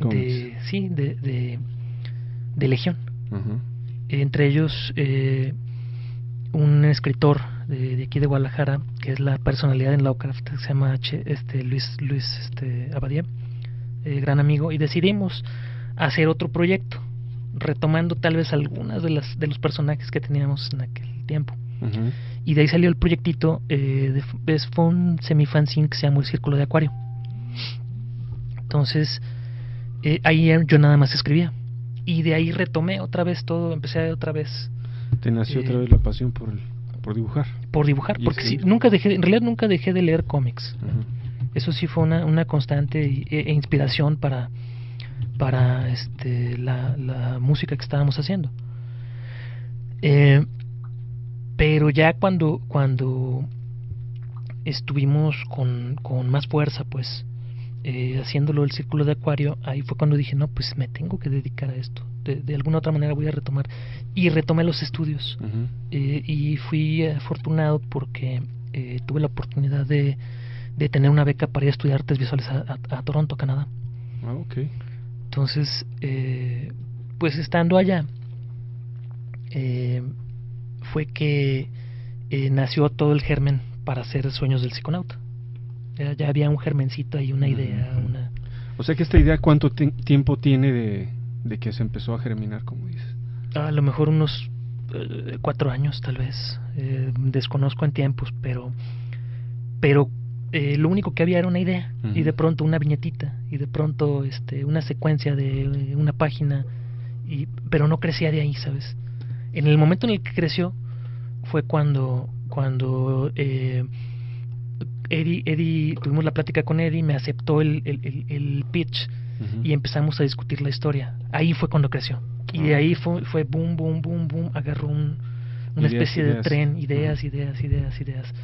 sí, de, de, de Legión. Entre ellos, eh, un escritor de, de aquí de Guadalajara, que es la personalidad en Lovecraft, que se llama H- este, Luis, Luis este, Abadía, eh, gran amigo, y decidimos hacer otro proyecto, retomando tal vez algunas de, las, de los personajes que teníamos en aquel tiempo. Y de ahí salió el proyectito, eh, de, es, fue un semifanzine que se llamó El Círculo de Acuario. Entonces, eh, ahí yo nada más escribía. Y de ahí retomé otra vez todo, empecé otra vez Te nació Eh, otra vez la pasión por, el, por dibujar. por dibujar, porque sí, nunca dejé, en realidad nunca dejé de leer cómics. Eso sí fue una, una constante e, e inspiración para, para este, la, la música que estábamos haciendo. Eh, pero ya cuando, cuando estuvimos con, con más fuerza, pues, eh, haciéndolo el círculo de acuario, ahí fue cuando dije, no, pues me tengo que dedicar a esto. De, de alguna otra manera voy a retomar. Y retomé los estudios. Eh, y fui afortunado porque eh, tuve la oportunidad de, de tener una beca para ir a estudiar artes visuales a, a- a Toronto, Canadá. Ah, ok. Entonces, eh, pues estando allá, eh, fue que eh, nació todo el germen para hacer Sueños del Psiconauta. Ya, ya había un germencito ahí, una idea, una... O sea que esta idea, ¿cuánto ti- tiempo tiene de, de que se empezó a germinar, como dices? A lo mejor unos eh, cuatro años, tal vez. Eh, desconozco en tiempos, pero... Pero eh, lo único que había era una idea y de pronto una viñetita y de pronto este una secuencia de una página y pero no crecía de ahí sabes en el momento en el que creció fue cuando cuando eh, Eddie, Eddie tuvimos la plática con Eddie me aceptó el, el, el- el pitch y empezamos a discutir la historia ahí fue cuando creció y de Ah. ahí fue fue boom boom boom boom agarró un, una Ideas, especie de ideas. tren ideas ideas ideas ideas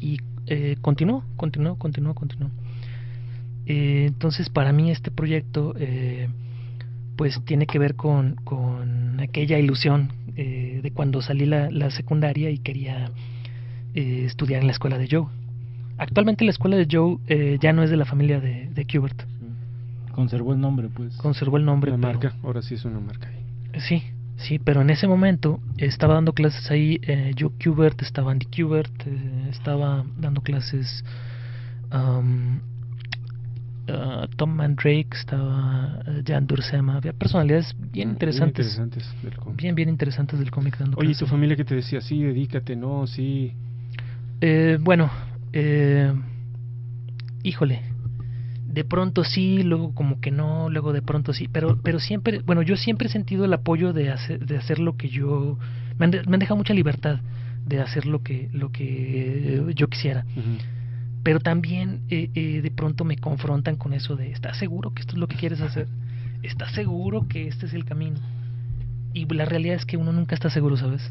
y eh, continuó, continuó, continuó, continuó. Eh, entonces, para mí este proyecto, eh, pues tiene que ver con, con aquella ilusión eh, de cuando salí la, la secundaria y quería eh, estudiar en la escuela de Joe. Actualmente la escuela de Joe eh, ya no es de la familia de, de Kubert. Conservó el nombre, pues. Conservó el nombre. La pero- marca, ahora sí es una marca ahí. Sí, sí, pero en ese momento estaba dando clases ahí eh, Joe Kubert, estaba Andy Kubert, eh, estaba dando clases um, uh, Tom Mandrake, estaba eh, Jan Dursema, había personalidades bien interesantes, interesantes del cómic. bien bien interesantes del cómic dando Oye, ¿y tu familia que te decía? Sí, dedícate, no, sí. Eh, bueno, eh, híjole, de pronto sí, luego como que no, luego de pronto sí, pero pero siempre, bueno, yo siempre he sentido el apoyo de hacer de hacer lo que yo me han, de- me han dejado mucha libertad de hacer lo que lo que yo quisiera. Pero también eh, eh, de pronto me confrontan con eso de, ¿estás seguro que esto es lo que quieres hacer? ¿Estás seguro que este es el camino? Y la realidad es que uno nunca está seguro, ¿sabes?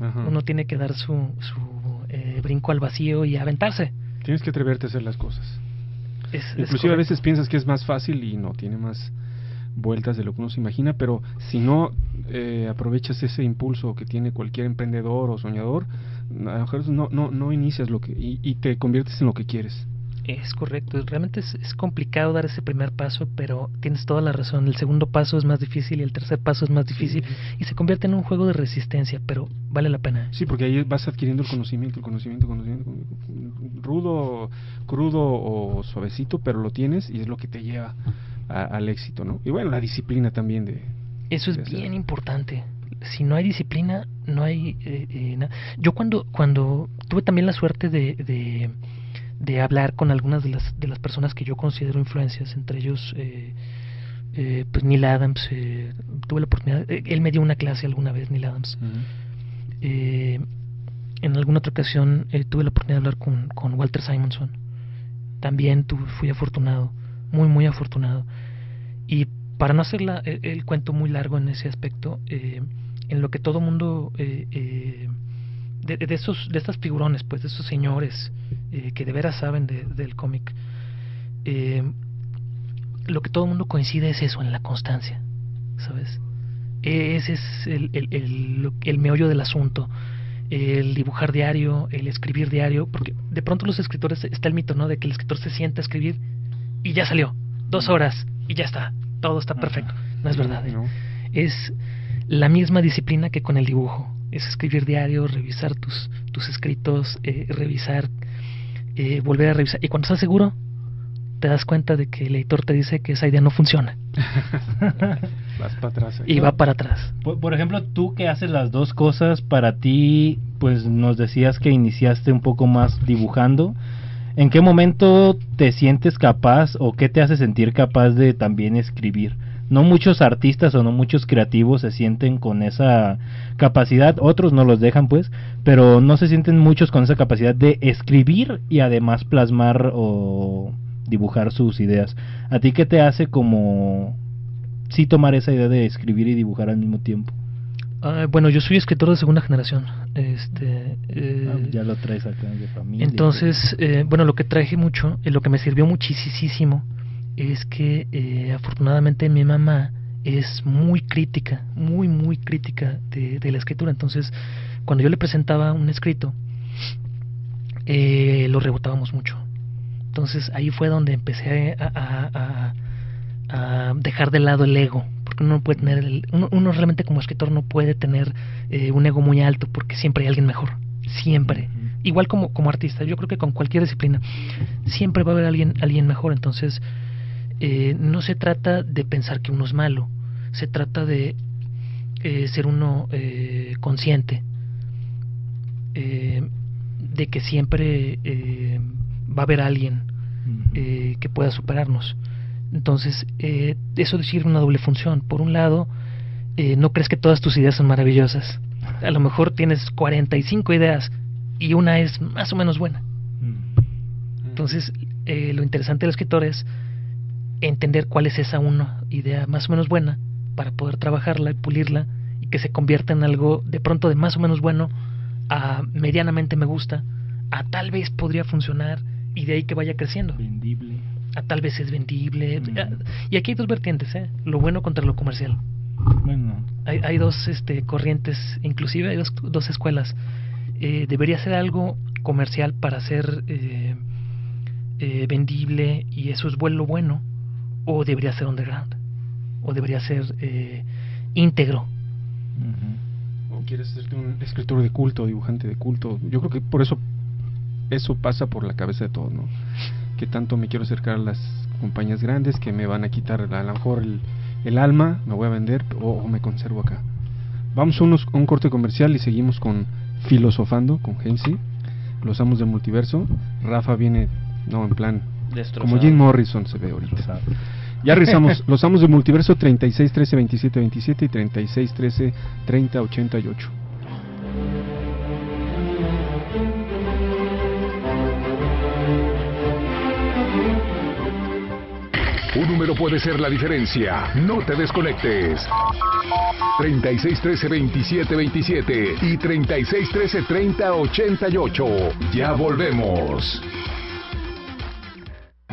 Ajá. Uno tiene que dar su, su eh, brinco al vacío y aventarse. Tienes que atreverte a hacer las cosas. Es- es Inclusive a correcto. veces piensas que es más fácil y no, tiene más vueltas de lo que uno se imagina, pero si no eh, aprovechas ese impulso que tiene cualquier emprendedor o soñador, a lo mejor no, no, no inicias lo que y, y te conviertes en lo que quieres. Es correcto, realmente es, es complicado dar ese primer paso, pero tienes toda la razón. El segundo paso es más difícil y el tercer paso es más difícil y se convierte en un juego de resistencia, pero vale la pena. Sí, porque ahí vas adquiriendo el conocimiento, el conocimiento, el conocimiento, rudo, crudo o suavecito, pero lo tienes y es lo que te lleva a- al éxito, ¿no? Y bueno, la disciplina también de... Eso es de bien importante. Si no hay disciplina, no hay eh, eh, nada. Yo cuando cuando tuve también la suerte de, de, de hablar con algunas de las de las personas que yo considero influencias, entre ellos eh, eh, pues Neil Adams, eh, tuve la oportunidad, él me dio una clase alguna vez, Neil Adams. Eh, en alguna otra ocasión tuve la oportunidad de hablar con, con Walter Simonson. También tuve, fui afortunado, muy, muy afortunado. Y para no hacer el, cuento muy largo en ese aspecto, eh, en lo que todo mundo, eh, eh, de, de esos, de estas figurones, pues, de esos señores eh, que de veras saben de- del cómic, lo que todo mundo coincide es eso, en la constancia, ¿sabes? Ese es el, el meollo del asunto. El dibujar diario, el escribir diario, porque de pronto los escritores está el mito, ¿no? De que el escritor se sienta a escribir y ya salió, dos horas y ya está, todo está perfecto. No es verdad. ¿eh? Es la misma disciplina que con el dibujo. Es escribir diario, revisar tus, tus escritos, eh, revisar, eh, volver a revisar. Y cuando estás seguro, te das cuenta de que el editor te dice que esa idea no funciona. Vas para atrás. Y va para atrás. Por, por ejemplo, tú que haces las dos cosas, para ti, pues nos decías que iniciaste un poco más dibujando. ¿En qué momento te sientes capaz o qué te hace sentir capaz de también escribir? No muchos artistas o no muchos creativos se sienten con esa capacidad, otros no los dejan pues, pero no se sienten muchos con esa capacidad de escribir y además plasmar o dibujar sus ideas. ¿A ti qué te hace como sí tomar esa idea de escribir y dibujar al mismo tiempo? Ah, bueno, yo soy escritor de segunda generación. Este, eh, Ah, ya lo traes acá de familia. Entonces, eh, bueno, lo que traje mucho, eh, lo que me sirvió muchísimo, es que eh, afortunadamente mi mamá es muy crítica, muy, muy crítica de, de la escritura. Entonces, cuando yo le presentaba un escrito, eh, lo rebotábamos mucho. Entonces ahí fue donde empecé a, a- a- a dejar de lado el ego, porque uno no puede tener, el- uno, uno realmente como escritor no puede tener eh, un ego muy alto, porque siempre hay alguien mejor, siempre. Igual como, como artista, yo creo que con cualquier disciplina, siempre va a haber alguien, alguien mejor, entonces eh, no se trata de pensar que uno es malo, se trata de eh, ser uno consciente eh, de que siempre va a haber alguien eh, que pueda superarnos. Entonces, eh, eso sirve una doble función. Por un lado, eh, no crees que todas tus ideas son maravillosas. A lo mejor tienes 45 ideas y una es más o menos buena. Entonces, eh, lo interesante del escritor es entender cuál es esa una idea más o menos buena para poder trabajarla y pulirla y que se convierta en algo de pronto de más o menos bueno a medianamente me gusta, a tal vez podría funcionar y de ahí que vaya creciendo. Vendible. A tal vez es vendible. a- Y aquí hay dos vertientes, ¿eh? Lo bueno contra lo comercial. Bueno, Hay, hay dos este, corrientes, inclusive hay dos, dos escuelas. Eh, debería ser algo comercial para ser eh, eh, vendible y eso es bueno, lo bueno, o debería ser underground, o debería ser eh, íntegro. o quieres hacerte un escritor de culto, dibujante de culto. Yo creo que por eso eso pasa por la cabeza de todos, ¿no? Que tanto me quiero acercar a las compañías grandes que me van a quitar a lo mejor el, el alma, me voy a vender o, o me conservo acá. Vamos a, unos, a un corte comercial y seguimos con Filosofando con Gensi, los amos del multiverso. Rafa viene, no, en plan, Destrozado. como Jim Morrison se ve ahorita. Ya regresamos, los amos del multiverso 36 13 27 27 y 36 13 30 88. Un número puede ser la diferencia. No te desconectes. 36 13 27 27 y 36 13 30 88. Ya volvemos.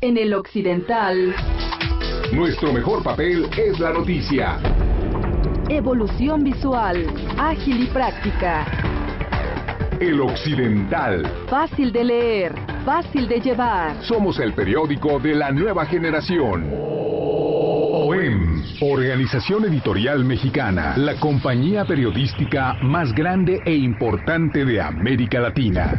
En el occidental, Nuestro mejor papel es la noticia. evolución visual, ágil y práctica, El Occidental. fácil de leer, fácil de llevar. Somos el periódico de la nueva generación. OEM, Organización Editorial Mexicana, la compañía periodística más grande e importante de América Latina.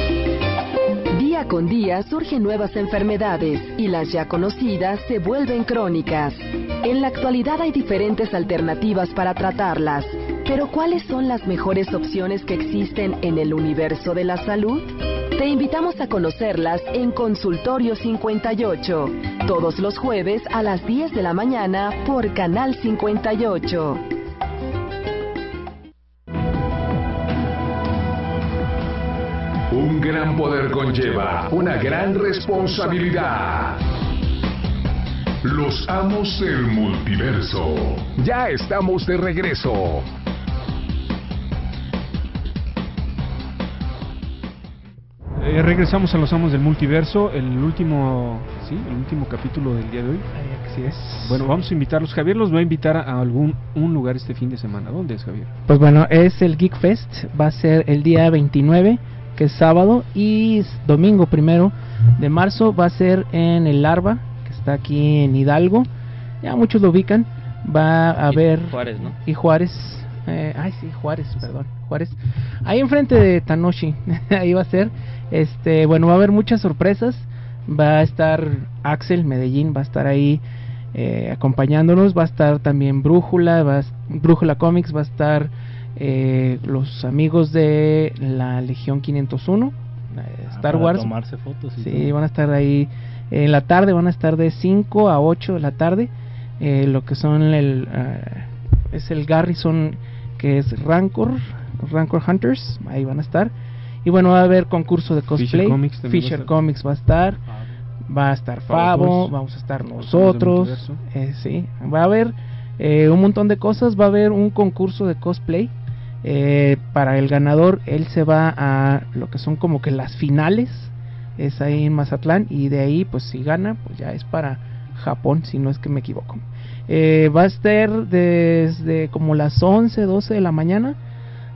Día con día surgen nuevas enfermedades y las ya conocidas se vuelven crónicas. En la actualidad hay diferentes alternativas para tratarlas, pero ¿cuáles son las mejores opciones que existen en el universo de la salud? Te invitamos a conocerlas en Consultorio 58, todos los jueves a las 10 de la mañana por Canal 58. Un gran poder conlleva una gran responsabilidad. Los amos del multiverso. Ya estamos de regreso. Eh, regresamos a los amos del multiverso, el último, sí, el último capítulo del día de hoy. Así es. Bueno, vamos a invitarlos. Javier los va a invitar a algún un lugar este fin de semana. ¿Dónde es Javier? Pues bueno, es el Geek Fest, va a ser el día 29, que es sábado, y domingo primero de marzo va a ser en el Larva, que está aquí en Hidalgo. Ya muchos lo ubican. Va a haber Juárez, ¿no? y Juárez, eh, ay sí, Juárez, perdón, Juárez. Ahí enfrente de Tanoshi, ahí va a ser. Este, bueno, va a haber muchas sorpresas. Va a estar Axel Medellín, va a estar ahí eh, acompañándonos. Va a estar también Brújula, va a, Brújula Comics, va a estar eh, los amigos de la Legión 501, eh, Star para Wars. tomarse fotos y Sí, todo. van a estar ahí en la tarde, van a estar de 5 a 8 de la tarde. Eh, lo que son el. ah, es el Garrison, que es Rancor, Rancor Hunters, ahí van a estar. Y bueno, va a haber concurso de cosplay. Fisher Comics va a estar. Comics va a estar. Va a estar Fabo Fabo, Boys, vamos a estar nosotros. eh, sí, va a haber eh, un montón de cosas. Va a haber un concurso de cosplay. Eh, para el ganador, él se va a lo que son como que las finales. Es ahí en Mazatlán. Y de ahí, pues si gana, pues ya es para Japón, si no es que me equivoco. Eh, va a estar desde como las 11, 12 de la mañana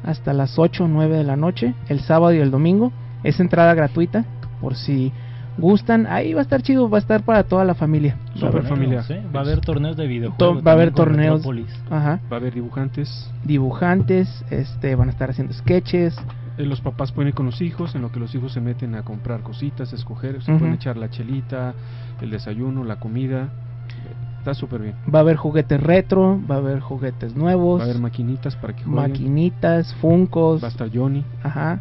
hasta las 8 o 9 de la noche, el sábado y el domingo. Es entrada gratuita, por si gustan. Ahí va a estar chido, va a estar para toda la familia. Super familiar. Sí, va a haber torneos de videojuegos. To- va a haber torneos. Ajá. Va a haber dibujantes. Dibujantes, este, van a estar haciendo sketches. Eh, Los papás pueden ir con los hijos, en lo que los hijos se meten a comprar cositas, a escoger, se Ujú. pueden echar la chelita, el desayuno, la comida. Está súper bien. Va a haber juguetes retro, va a haber juguetes nuevos, Va a haber maquinitas para que jueguen. maquinitas, funcos. Va a estar Johnny. Ajá.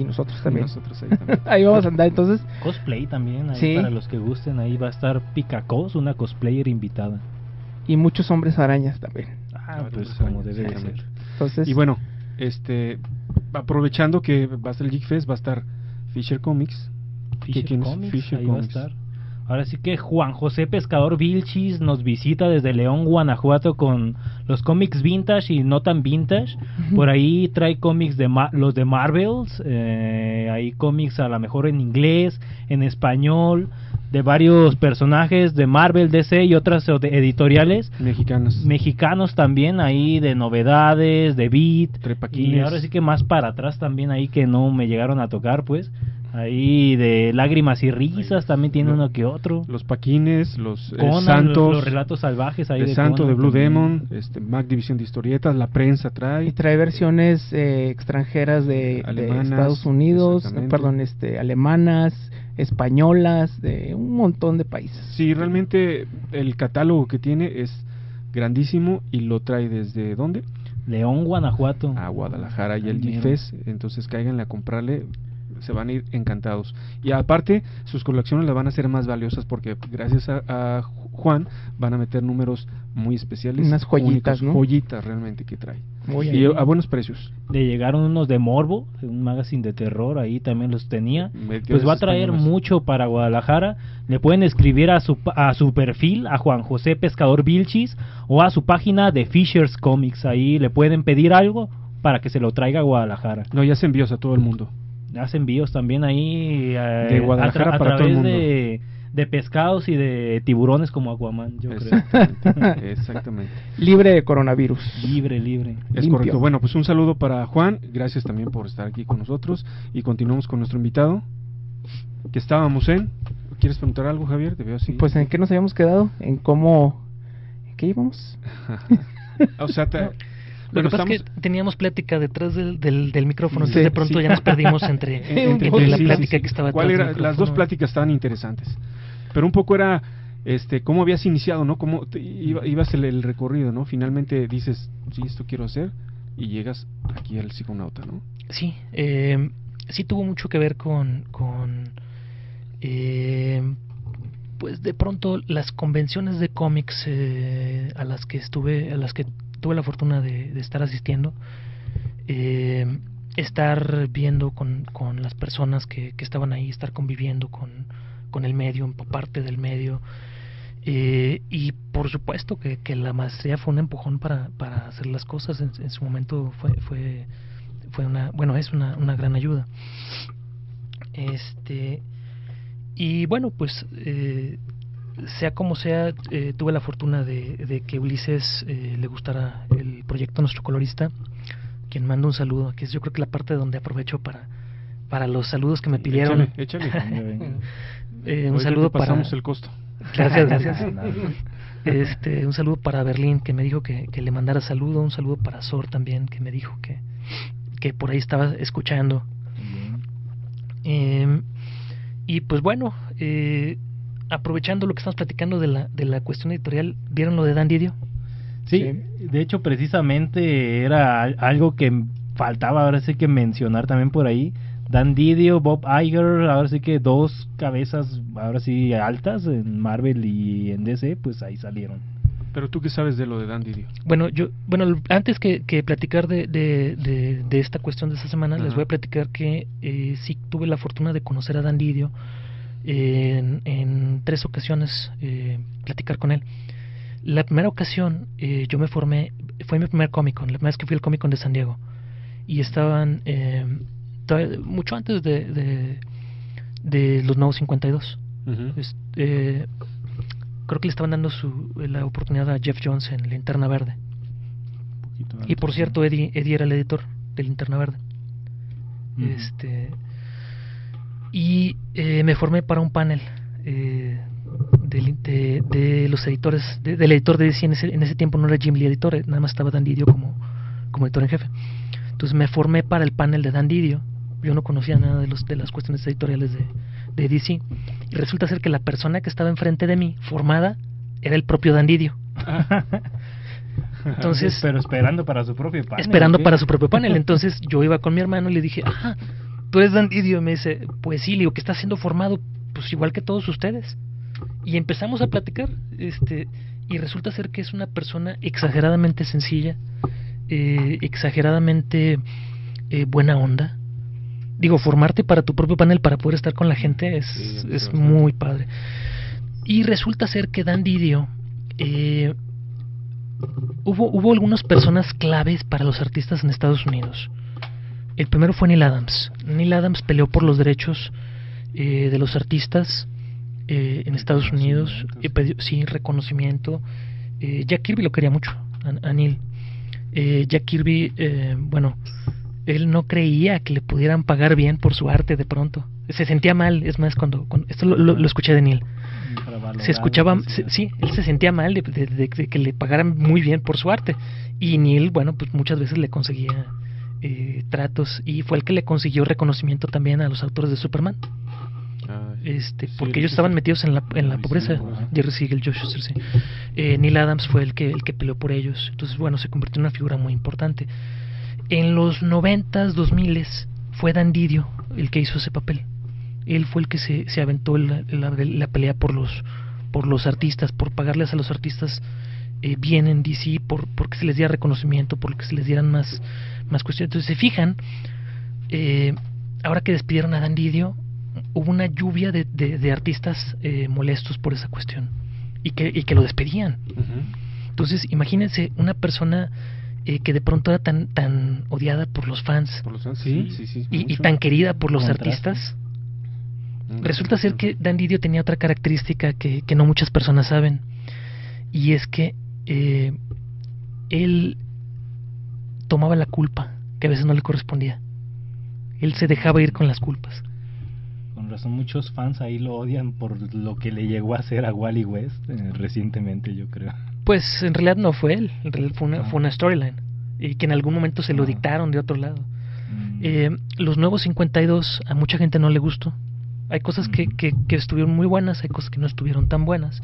Y nosotros también. Nosotros ahí también. ahí vamos a andar entonces. Cosplay también, ahí Sí. para los que gusten. Ahí va a estar Picacos, una cosplayer invitada. Y muchos hombres arañas también. Ah, Ah, pues pues, como debe de ser. Entonces, Y bueno, este aprovechando que va a estar el Geek Fest, va a estar Fisher Comics. Fisher ¿Quién es Comics, Fisher ahí va a Comics? estar. Ahora sí que Juan José Pescador Vilchis nos visita desde León, Guanajuato con los cómics vintage y no tan vintage. Por ahí trae cómics de ma- los de Marvels, eh, hay cómics a lo mejor en inglés, en español, de varios personajes de Marvel, DC y otras ed- editoriales. Mexicanos. Mexicanos también ahí de novedades, de beat. Y ahora sí que más para atrás también ahí que no me llegaron a tocar pues. Ahí de lágrimas y risas también tiene uno que otro. Los Paquines, los eh, Conan, Santos. los, los relatos salvajes ahí el de Santo Conan de Blue también. Demon, este, Mac División de Historietas, la prensa y trae. trae versiones eh, extranjeras de, de Estados Unidos, perdón, este, alemanas, españolas, de un montón de países. Sí, realmente el catálogo que tiene es grandísimo y lo trae desde ¿dónde? León, Guanajuato. A Guadalajara y el. GFES, entonces cáiganle a comprarle, se van a ir encantados. Y aparte, sus colecciones las van a hacer más valiosas porque gracias a, a Juan van a meter números muy especiales. Unas joyitas, únicos, ¿no? Joyitas realmente que trae. Muy y a buenos precios. Le llegaron unos de Morbo, un magazine de terror, ahí también los tenía. Metió Pues va a traer españoles. mucho para Guadalajara. Le pueden escribir a su, a su perfil, a Juan José Pescador Vilchis, o a su página de Fishers Comics. Ahí le pueden pedir algo para que se lo traiga a Guadalajara. No, ya se envíos a todo el mundo. Hace envíos también ahí eh, De Guadalajara a, tra- a para todo el través mundo. de, de pescados y de tiburones como Aquaman, yo creo. Exactamente. Exactamente. Libre de coronavirus. libre, libre. Es Limpio. correcto. Bueno, pues un saludo para Juan. Gracias también por estar aquí con nosotros. Y continuamos con nuestro invitado. Que estábamos en. ¿Quieres preguntar algo, Javier? Te veo así. Pues en qué nos habíamos quedado, en cómo, ¿en qué íbamos? o sea, te- Lo bueno, que pasa es que teníamos plática detrás del, del, del micrófono, Sí, entonces de pronto sí. ya nos perdimos entre, entre la plática sí. que estaba ¿Cuál era? Las dos pláticas estaban interesantes. Pero un poco era este cómo habías iniciado, ¿no? Cómo te- iba- ibas el, el recorrido, ¿no? Finalmente dices, sí, esto quiero hacer y llegas aquí al psiconauta, ¿no? Sí, eh, sí tuvo mucho que ver con, con eh, pues de pronto las convenciones de cómics eh, a las que estuve, a las que tuve la fortuna de, estar asistiendo, eh, estar viendo con, con las personas que, que estaban ahí, estar conviviendo con, con el medio, parte del medio. Eh, y por supuesto que, que la maestría fue un empujón para, para hacer las cosas. En, en su momento fue, fue, fue una, bueno, es una, una gran ayuda. Este, y bueno, pues eh, sea como sea, eh, tuve la fortuna de, de que Ulises eh, le gustara el proyecto Nuestro Colorista, quien manda un saludo, que es yo creo que la parte donde aprovecho para, para los saludos que me pidieron. Échale, échale. Eh, un saludo pasamos para el costo. Gracias, gracias. Este, un saludo para Berlín que me dijo que, que le mandara saludo, un saludo para Sor también que me dijo que, que por ahí estaba escuchando. Eh, y pues bueno, eh, aprovechando lo que estamos platicando de la, de la cuestión editorial, ¿vieron lo de Dan Didio? Sí, de hecho precisamente era algo que faltaba ahora sí que mencionar también por ahí. Dan Didio, Bob Iger, ahora sí que dos cabezas, ahora sí altas en Marvel y en DC, pues ahí salieron. Pero tú qué sabes de lo de Dan Didio? Bueno, yo, bueno, antes que, que platicar de, de, de, de, esta cuestión de esta semana, les voy a platicar que eh, sí tuve la fortuna de conocer a Dan Didio en, en, tres ocasiones, eh, platicar con él. La primera ocasión eh, yo me formé, fue mi primer Comic Con, la primera vez que fui al Comic Con de San Diego. Y estaban eh, mucho antes de, de, de, los nuevos 52. Uh -huh. este, creo que le estaban dando su, la oportunidad a Jeff Jones en Linterna Verde. y por cierto, Eddie, Eddie era el editor de Linterna Verde. Uh -huh. Este y eh, me formé para un panel eh, de, de, de, los editores, de, del editor de DC en ese, en ese tiempo no era Jim Lee editor, eh, nada más estaba Dan Didio como, como editor en jefe. Entonces me formé para el panel de Dan Didio. Yo no conocía nada de, los, de las cuestiones editoriales de, de DC. Y resulta ser que la persona que estaba enfrente de mí, formada, era el propio Dan Didio. Entonces, pero esperando para su propio panel. Esperando para su propio panel. Entonces yo iba con mi hermano y le dije, ajá, tú eres Dan Didio. Y me dice, pues sí, digo, que está siendo formado, pues igual que todos ustedes. Y empezamos a platicar, este, y resulta ser que es una persona exageradamente sencilla, eh, exageradamente eh, buena onda. Digo, formarte para tu propio panel para poder estar con la gente es, sí, es muy padre. Y resulta ser que Dan Didio eh, hubo, hubo algunas personas claves para los artistas en Estados Unidos. El primero fue Neil Adams. Neil Adams peleó por los derechos eh, de los artistas eh, en Estados Unidos. Eh, pedió, sí, reconocimiento. Eh, Jack Kirby lo quería mucho, a, a Neil. Jack Kirby, bueno, él no creía que le pudieran pagar bien por su arte de pronto. Se sentía mal, es más, cuando, cuando esto lo, lo, lo escuché de Neil se escuchaba, se, sí, él se sentía mal de, de, de, de, que le pagaran muy bien por su arte. Y Neil, bueno, pues muchas veces le conseguía eh, tratos y fue el que le consiguió reconocimiento también a los autores de Superman. Ah, este, sí, porque sí, ellos sí, estaban metidos en la, en la pobreza. Jerry Siegel, Josh sí. eh, Neil Adams fue el que, el que peleó por ellos. Entonces, bueno, se convirtió en una figura muy importante. En los noventas, dos miles, fue Dan Didio el que hizo ese papel él fue el que se, se aventó la, la, la, pelea por los por los artistas, por pagarles a los artistas eh, bien en DC, por porque se les diera reconocimiento, por que se les dieran más, más cuestiones. Entonces, se fijan, eh, ahora que despidieron a Dan Didio, hubo una lluvia de, de, de artistas eh, molestos por esa cuestión y que, y que lo despedían. Uh -huh. Entonces, imagínense una persona eh, que de pronto era tan tan odiada por los fans, por los fans sí, sí, sí, y, y, tan querida por los Contraste. artistas Resulta ser que Dan Didio tenía otra característica que, que, no muchas personas saben. Y es que eh, él tomaba la culpa, que a veces no le correspondía. Él se dejaba ir con las culpas. Con razón, muchos fans ahí lo odian por lo que le llegó a hacer a Wally West eh, recientemente, yo creo. Pues en realidad no fue él, en realidad fue una, ah. fue una storyline. Y que en algún momento se lo ah. dictaron de otro lado. Mm. Eh, los nuevos 52 a mucha gente no le gustó hay cosas que, que, que, estuvieron muy buenas, hay cosas que no estuvieron tan buenas.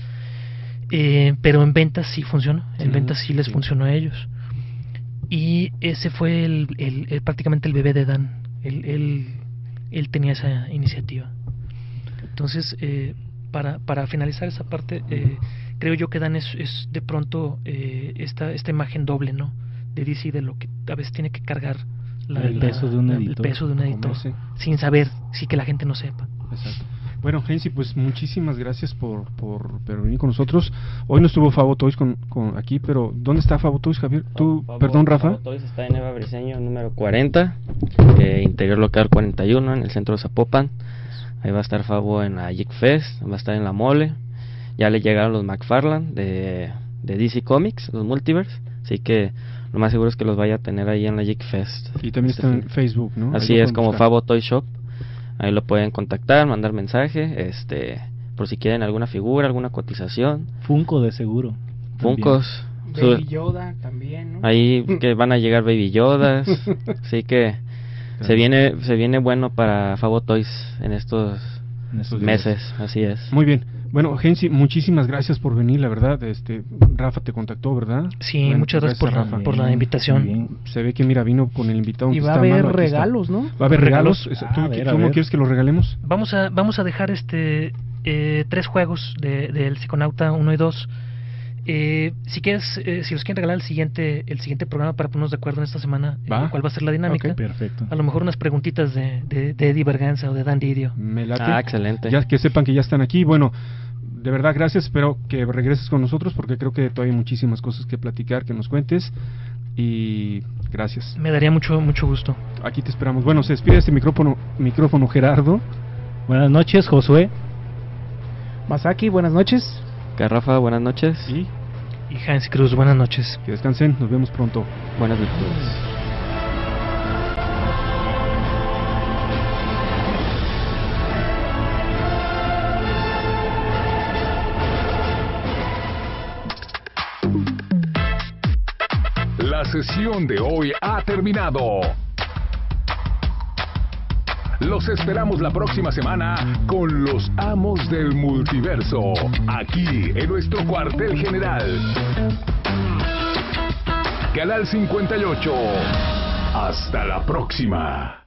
Eh, pero en ventas sí funcionó, en ventas sí les sí. funcionó a ellos. Y ese fue el, el, el prácticamente el bebé de Dan. Él, él, él tenía esa iniciativa. Entonces, eh, para, para finalizar esa parte, eh, creo yo que Dan es, es de pronto eh, esta, esta imagen doble, ¿no? De DC, de lo que a veces tiene que cargar la, el, peso de un editor, el peso de un editor sin saber, sí que la gente no sepa. Exacto. Bueno, Gensi, pues muchísimas gracias por, por, por, venir con nosotros. Hoy no estuvo Fabo Toys con, con aquí, pero ¿dónde está Fabo Toys, Javier? Tú, perdón, Rafa. Fabo Toys está en Eva Briseño, número 40, eh, interior local 41, en el centro de Zapopan. Ahí va a estar Fabo en la Geek Fest, va a estar en la Mole. Ya le llegaron los McFarland de, de DC Comics, los Multiverse. Así que lo más seguro es que los vaya a tener ahí en la Geek Fest. Y también este está en Facebook, ¿no? Así es, como Fabo Toy Shop. Ahí lo pueden contactar, mandar mensaje, este, por si quieren alguna figura, alguna cotización. Funko de seguro. Funcos. Baby Yoda también, ¿no? Ahí que van a llegar Baby Yodas. así que Se viene, se viene bueno para Fabo Toys en estos, En estos meses, días. así es. Muy bien. Bueno, Gensi, muchísimas gracias por venir, la verdad. Este, Rafa te contactó, ¿verdad? Sí, Bueno, muchas gracias por la- Rafa. por la invitación. Se ve que, mira, vino con el invitado. Y va a haber malo, regalos, ¿no? Va a haber regalos. Regalos. ¿Tú, a ver, a ¿Cómo quieres que los regalemos? Vamos a, vamos a dejar este eh, tres juegos de, del Psiconauta 1 y 2. Eh, si quieres, eh, si los quieren regalar el siguiente, el siguiente programa para ponernos de acuerdo en esta semana, eh, Va. cuál va a ser la dinámica. Perfecto. A lo mejor unas preguntitas de, de, de Eddie Berganza o de Dan Didio. Me late. Ah, excelente. Ya que sepan que ya están aquí. Bueno, de verdad, gracias. Espero que regreses con nosotros porque creo que todavía hay muchísimas cosas que platicar, que nos cuentes. Y gracias. Me daría mucho, mucho gusto. Aquí te esperamos. Bueno, se despide este micrófono, micrófono Gerardo. Buenas noches, Josué. Masaki, buenas noches. Garrafa, buenas noches. Y, Y Hans Cruz, buenas noches. que descansen. Nos vemos pronto. Buenas virtudes. La sesión de hoy ha terminado. Los esperamos la próxima semana con los amos del multiverso, aquí en nuestro cuartel general. Canal 58. Hasta la próxima.